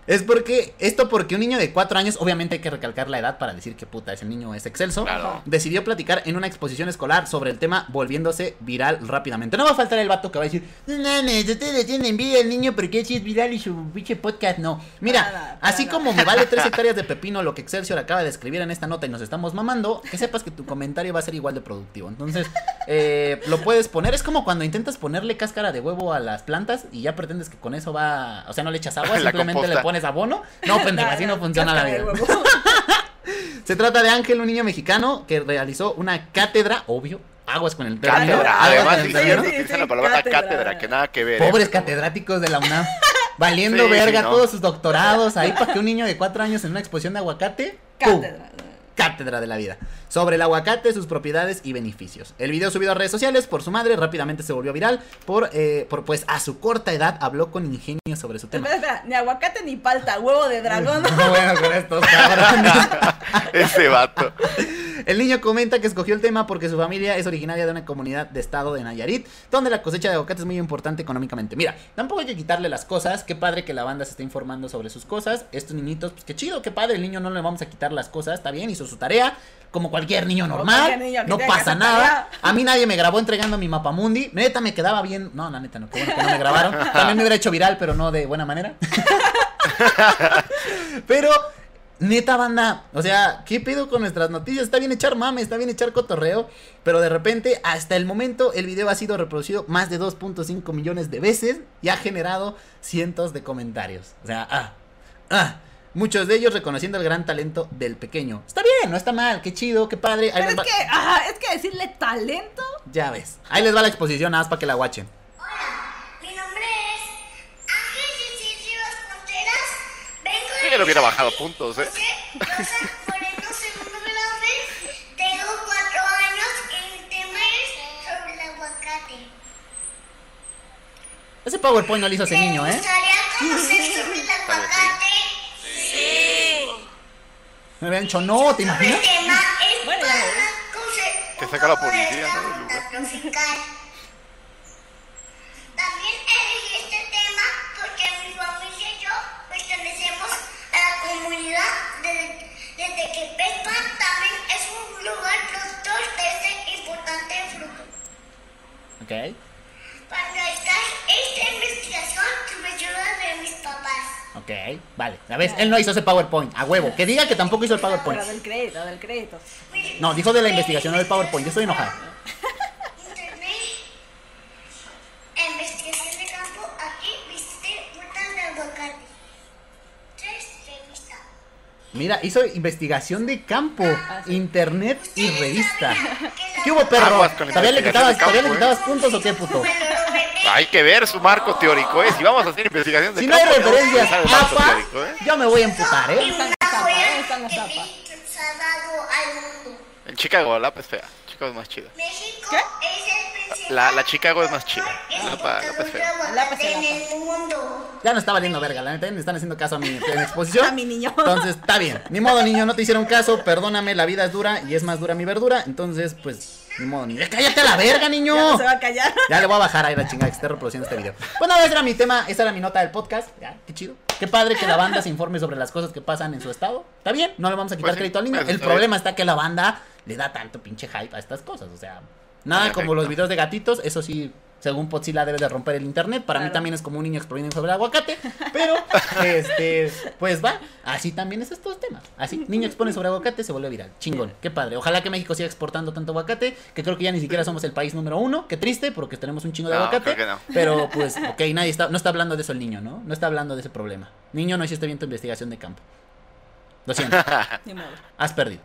Es porque, esto porque un niño de cuatro años, obviamente hay que recalcar la edad para decir que puta, ese niño es excelso, Claro. decidió platicar en una exposición escolar sobre el tema volviéndose viral rápidamente. No va a faltar el vato que va a decir, no mames, ustedes tienen envidia al niño porque si es viral y su pinche podcast no. Mira, Nada, así nada. como me vale tres hectáreas de pepino lo que Excelsior acaba de escribir en esta nota y nos estamos mamando, que sepas que tu comentario va a ser igual de productivo. Entonces, eh, lo puedes poner, es como cuando intentas ponerle cáscara de huevo a las plantas y ya pretendes que con eso va, o sea, no le echas agua, <laughs> simplemente le composta. Pones abono. No, pendejo, <laughs> así no funciona la vida. <laughs> Se trata de Ángel, un niño mexicano que realizó una cátedra, obvio, aguas con el término. Cátedra, además, sí, la palabra cátedra. cátedra, que nada que ver. ¿eh? Pobres catedráticos de la UNAM. <laughs> Valiendo Sí, sí, verga no. todos sus doctorados ahí para que un niño de cuatro años en una exposición de aguacate. ¡pum! Cátedra. Cátedra de la vida. Sobre el aguacate, sus propiedades y beneficios. El video subido a redes sociales por su madre rápidamente se volvió viral. Por, eh, por pues a su corta edad habló con ingenio sobre su tema. Espera, espera, ni aguacate ni palta, huevo de dragón. No, <laughs> bueno, con estos cabrones. <laughs> Ese vato. El niño comenta que escogió el tema porque su familia es originaria de una comunidad de estado de Nayarit, donde la cosecha de aguacate es muy importante económicamente. Mira, tampoco hay que quitarle las cosas. Qué padre que la banda se esté informando sobre sus cosas. Estos niñitos, pues qué chido, qué padre. El niño no le vamos a quitar las cosas, está bien, hizo su tarea. Como cualquier niño normal, niño no pasa nada. A mí nadie me grabó entregando mi mapamundi. Neta, me quedaba bien. No, la neta, no, qué bueno que no me grabaron. También me hubiera hecho viral, pero no de buena manera. <laughs> Pero, neta banda, o sea, ¿qué pedo con nuestras noticias? Está bien echar mame, está bien echar cotorreo, pero de repente, hasta el momento, el video ha sido reproducido más de 2.5 millones de veces y ha generado cientos de comentarios. O sea, ah, ah. Muchos de ellos reconociendo el gran talento del pequeño. Está bien, no está mal, qué chido, qué padre. Ahí Pero es va- que, ajá, es que decirle talento. Ya ves. Ahí les va la exposición, nada más para que la guachen. Ya hubiera bajado puntos, ¿eh? Yo soy Moreno, segundo grado. Tengo cuatro años y mi tema es sobre el aguacate. Ese PowerPoint no lo hizo ese niño, ¿Te ¿eh? sobre el aguacate? Me habían dicho, no, ¿te El imaginas? saca la policía, ¿no? del onda lugar. tropical. También elegí este tema porque mi familia y yo pertenecemos que Peppa también es un lugar productor de este importante fruto. Ok, Para realizar esta investigación tuve ayuda de mis papás. ok, vale. A ver, él no hizo ese PowerPoint, a huevo. Que diga que tampoco hizo el PowerPoint. Pero del crédito, del crédito. No, dijo de la investigación, no del PowerPoint. Yo estoy enojado. Internet. Investigación de campo. Aquí visité de aguacate. Tres revistas. Mira, hizo investigación de campo, Ah, internet y revista. ¿Qué hubo, perro? ¿Todavía le quitabas, campo, todavía le eh. quitabas puntos o qué, puto? Hay que ver su marco teórico, ¿eh? Si vamos a hacer investigación de Si no hay campo, tenemos que referencias, apa, teórico, ¿eh? yo me voy a emputar, ¿eh? Están las tapas, ¿eh? Están las tapas. En Chicago, la es fea. Chicago es más chida. México ¿Qué? es el La- la Chicago es más chida. La pa- la pa es fea. La pa. Ya no está valiendo verga, la neta, me están haciendo caso a mi en exposición. <laughs> A mi niño. Entonces, está bien. Ni modo, niño, no te hicieron caso, perdóname, la vida es dura y es más dura mi verdura. Entonces, pues, ni modo, niño. ¡Cállate a la verga, niño! Ya no se va a callar. <laughs> Ya le voy a bajar ahí la chingada que esté reproduciendo este video. Bueno, ese era mi tema, esa era mi nota del podcast. Ya, qué chido. Qué padre que la banda se informe sobre las cosas que pasan en su estado. Está bien, no le vamos a quitar Pues sí, crédito al niño. eso El problema está que la banda le da tanto pinche hype a estas cosas. O sea, nada como los videos de gatitos, eso sí. Según Potzilla debe de romper el internet. Para mí también es como un niño explodiendo sobre el aguacate. Pero, <laughs> este, pues va. Así también es estos temas. Así, niño expone sobre aguacate, se vuelve viral. Chingón, qué padre. Ojalá que México siga exportando tanto aguacate, que creo que ya ni siquiera somos el país número uno. Qué triste, porque tenemos un chingo de No, aguacate. creo que no. Pero <laughs> pues, ok, nadie está, no está hablando de eso el niño, ¿no? No está hablando de ese problema. Niño, no hiciste bien tu investigación de campo. Lo siento, <laughs> Ni modo. has perdido.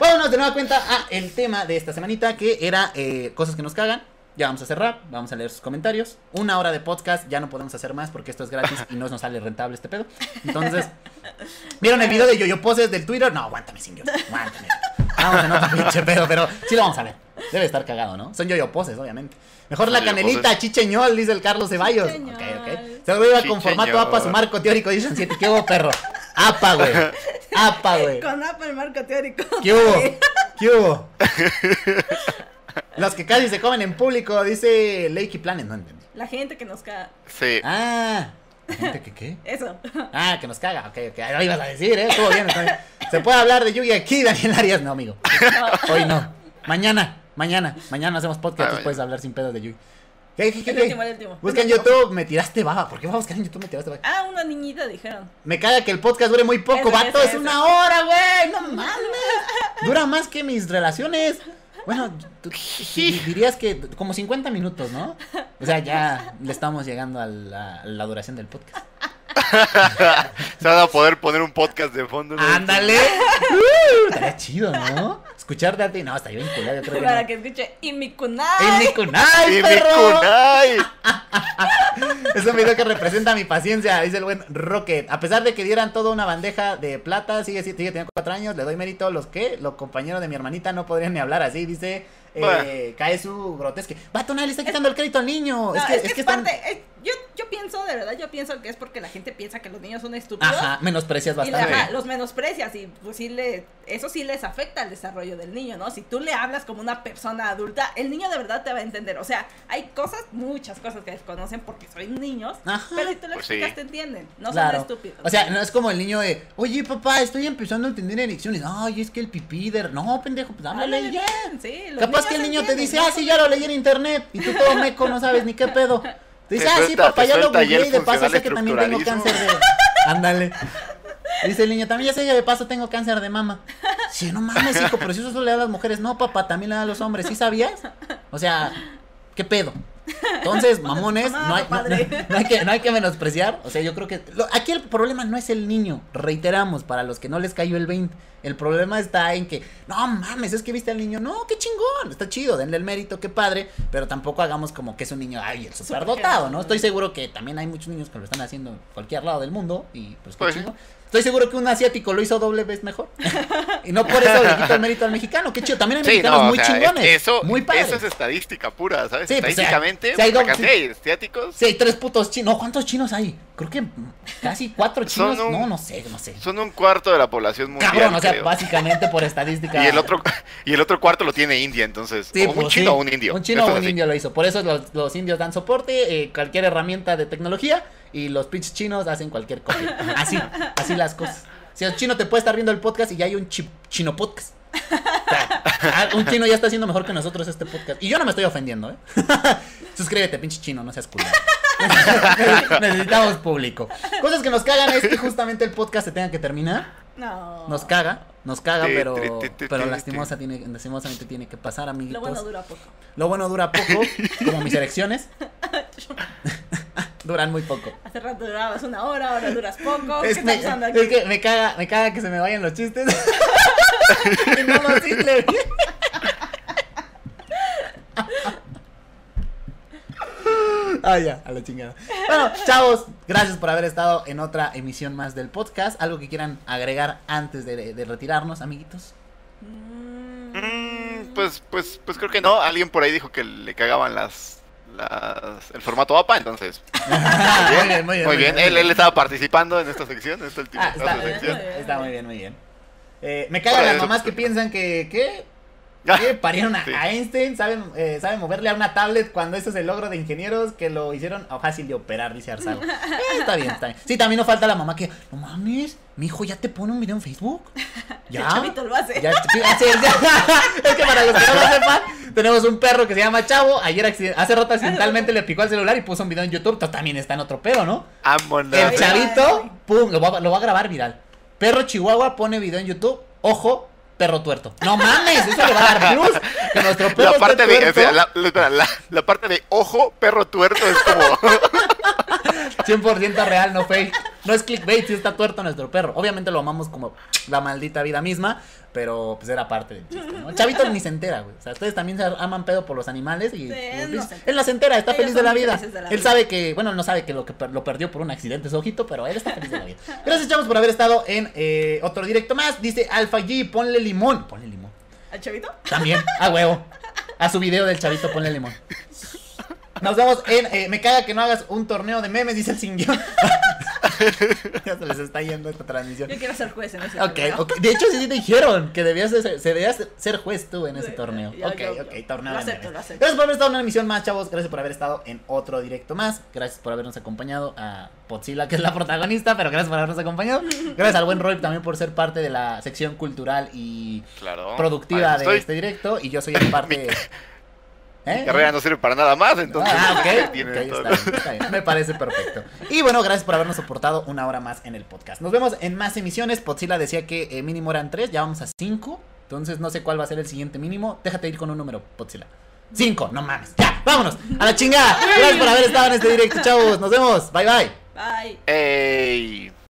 Vámonos de nueva cuenta a el tema de esta semanita, que era eh, cosas que nos cagan. Ya vamos a cerrar, vamos a leer sus comentarios. Una hora de podcast, ya no podemos hacer más porque esto es gratis y no nos sale rentable este pedo. Entonces, ¿vieron el video de Yoyo Poses del Twitter? No, aguántame sin yo, aguántame. Vamos en otro pinche pedo, pero sí lo vamos a ver. Debe estar cagado, ¿no? Son Yoyo Poses, obviamente. Mejor la canelita, chicheñol, dice el Carlos Ceballos. Ok, Chicheñol. ok. Se lo iba con formato. APA, su marco teórico, dicen 7. ¿Qué hubo, perro? APA, güey. APA, güey. Con Apple marco teórico. ¿Qué hubo? ¿Qué hubo? Los que casi se comen en público, dice Lakey Planet, no entendí. La gente que nos caga. Sí. Ah, ¿la gente que qué? Eso. Ah, que nos caga, ok, ok. Ahí ibas a decir, ¿eh? Estuvo bien. Se puede hablar de Yugi aquí, Daniel Arias, no, amigo. Hoy no. Mañana, mañana, mañana hacemos podcast, Ah, después puedes hablar sin pedos de Yugi. ¿Qué, qué, qué, El último, el último. Busca en. YouTube, me tiraste baba. ¿Por qué vas a buscar en YouTube, me tiraste baba? Ah, una niñita dijeron. Me caga que el podcast dure muy poco, Eso, vato. eso, es eso. una hora, güey. No mames. Dura más que mis relaciones. Bueno, tú- di- dirías que como 50 minutos, ¿no? O sea, ya le estamos llegando a la, a la duración del podcast. <laughs> Se van a poder poner un podcast de fondo. ¡Ándale! Uh, estaría chido, ¿no? Escuchar de ti. No, estaría bien yo creo que Para no. que escuche. Y mi ¡En kunai. mi kunai, ¡Y mi kunai! <laughs> Es un video que representa mi paciencia, dice el buen Rocket. A pesar de que dieran toda una bandeja de plata, sigue, sigue teniendo cuatro años, le doy mérito. Los que, los compañeros de mi hermanita no podrían ni hablar así, dice eh, Kaesu Grotesque. Vato, nadie le está quitando el crédito al niño. No, es que, es que están- parte. es- yo, yo pienso, de verdad, yo pienso que es porque la gente piensa que los niños son estúpidos. Ajá, menosprecias Y la- bastante. ajá, los menosprecias y pues sí le, eso sí les afecta al desarrollo del niño, ¿no? Si tú le hablas como una persona adulta, el niño de verdad te va a entender. O sea, hay cosas, muchas cosas que desconocen porque son niños, Ajá. pero si tú le Pues sí. explicas te entienden, no Claro. son estúpidos. O sea, no es como el niño de, oye papá, estoy empezando a tener erecciones. Ay, es que el pipí de... No, pendejo, pues ya. bien, sí, Capaz que el niño te dice, ah, sí, ya lo leí en internet. Y tú todo meco, no sabes ni qué pedo. <laughs> Dice, ah, sí, papá, ya lo googleé el y de paso sé que también tengo cáncer de... <laughs> Ándale. Dice el niño, también ya sé que de paso tengo cáncer de mama. Sí, no mames, hijo, pero si eso solo le da a las mujeres. No, papá, también le da a los hombres. ¿Sí sabías? O sea, ¿qué pedo? Entonces, mamones, no hay, no, hay que, no hay que menospreciar. O sea, yo creo que... lo- aquí el problema no es el niño. Reiteramos, para los que no les cayó el 20. El problema está en que, no mames, es que viste al niño. No, qué chingón, está chido, denle el mérito, qué padre. Pero tampoco hagamos como que es un niño, ay, el superdotado, ¿no? Estoy seguro que también hay muchos niños que lo están haciendo en cualquier lado del mundo. Y pues qué Pues sí. Estoy seguro que un asiático lo hizo doble vez mejor. y no por eso le quito el mérito al mexicano. Qué chido. También hay Sí, mexicanos no, o muy sea, chingones. Eso, muy padres. eso es estadística pura, ¿sabes? Sí, pues, Estadísticamente, si hay doble- cantidad de asiáticos Sí, hay tres putos chinos. No, ¿cuántos chinos hay? Creo que casi cuatro chinos. Un- No, no sé, no sé. son un cuarto de la población mundial. Cabrón, o sea, creo. básicamente por estadística. Y el otro y el otro cuarto lo tiene India, entonces. Sí, o un pues, chino sí. o un indio. Un chino Esto o un indio lo hizo. Por eso los, los indios dan soporte, eh, cualquier herramienta de tecnología. Y los pinches chinos hacen cualquier cosa. Así, así las cosas. Si el chino te puede estar viendo el podcast y ya hay un chi- chino podcast. O sea, ah, un chino ya está haciendo mejor que nosotros este podcast. Y yo no me estoy ofendiendo, ¿eh? <laughs> Suscríbete, pinche chino, no seas culo. <laughs> Necesitamos público. Cosas que nos cagan es que justamente el podcast se tenga que terminar. No. Nos caga, nos caga, pero, pero ti, lastimosa tiene, lastimosamente tiene que pasar, amiguitos. Lo bueno dura poco. Lo bueno dura poco, como mis elecciones. <laughs> Duran muy poco. Hace rato durabas una hora, ahora duras poco. ¿Qué Es, está me, pasando aquí? es que me caga, me caga que se me vayan los chistes. <laughs> <laughs> y no los sirve. <laughs> Ah, ya, a la chingada. Bueno, chavos, gracias por haber estado en otra emisión más del podcast. ¿Algo que quieran agregar antes de, de retirarnos, amiguitos? Mm, pues, pues, pues creo que no. Alguien por ahí dijo que le cagaban las, las el formato APA, entonces. <laughs> muy bien, muy bien. Muy bien, él, él estaba participando en esta sección, en esta última Ah, está, sección. está muy bien, muy bien. Eh, me cagan las mamás que pues, piensan que, ¿qué? Ah, <laughs> ¿Qué? Parieron a, sí. a Einstein, saben, eh, saben moverle a una tablet cuando ese es el logro de ingenieros que lo hicieron oh, fácil de operar, dice Arzago. <laughs> Eh, está bien, está bien. Sí, también nos falta la mamá que, no mames, mi hijo ya te pone un video en Facebook. <laughs> Ya. El chavito lo hace. Ya, sí, así es, que para los que no lo sepan, tenemos un perro que se llama Chavo. Ayer hace rato accidentalmente le picó al celular y puso un video en YouTube. Entonces también está en otro pedo, ¿no? Vámonos. El Ay, chavito, pum, lo va, lo va a grabar viral. Perro Chihuahua pone video en YouTube. Ojo, perro tuerto. No mames, eso le va a dar views. Que nuestro perro La parte de, tuerto, la, la- la parte de ojo, perro tuerto es como 100% real, no fake. No es clickbait, sí está tuerto nuestro perro. Obviamente lo amamos como la maldita vida misma, pero pues era parte del chiste, ¿no? Chavito ni se entera, güey. O sea, ustedes también se aman pedo por los animales y Sí, él no se entera. él no se entera, está Ellos feliz de la vida. felices de la Él vida. sabe que, bueno, no sabe que lo que per- lo perdió por un accidente su ojito, pero él está feliz de la vida. Gracias, chavos, por haber estado en eh, otro directo más. Dice Alpha G, ponle limón. Ponle limón. ¿Al chavito? También, a huevo. A su video del chavito, ponle limón. Nos vemos en. eh, me caga que no hagas un torneo de memes, dice el sin guion. <laughs> ya se les está yendo esta transmisión. Yo quiero ser juez en ese Ok, torneo. ok. De hecho, sí te dijeron que debías de ser, se debías ser juez tú en ese Sí, torneo. ok, yo- ok, yo- torneo lo de acepto, memes. lo acepto. Gracias por haber estado en una emisión más, chavos. Gracias por haber estado en otro directo más. Gracias por habernos acompañado a Potzilla, que es la protagonista, pero gracias por habernos acompañado. <laughs> Gracias al buen Roy también por ser parte de la sección cultural y claro. productiva de estoy. este directo. Y yo soy en <laughs> parte. ¿Eh? Mi carrera no sirve para nada más, entonces. Ah, ok, <laughs> tiene ok, todo. está bien, está bien. Me parece perfecto. Y bueno, gracias por habernos soportado una hora más en el podcast. Nos vemos en más emisiones. Potzilla decía que eh, mínimo eran tres, ya vamos a cinco. Entonces no sé cuál va a ser el siguiente mínimo. Déjate ir con un número, Potzilla. Cinco, no mames. Ya, vámonos. A la chingada. Gracias por haber estado en este directo, chavos. Nos vemos. Bye bye. Bye. Ey.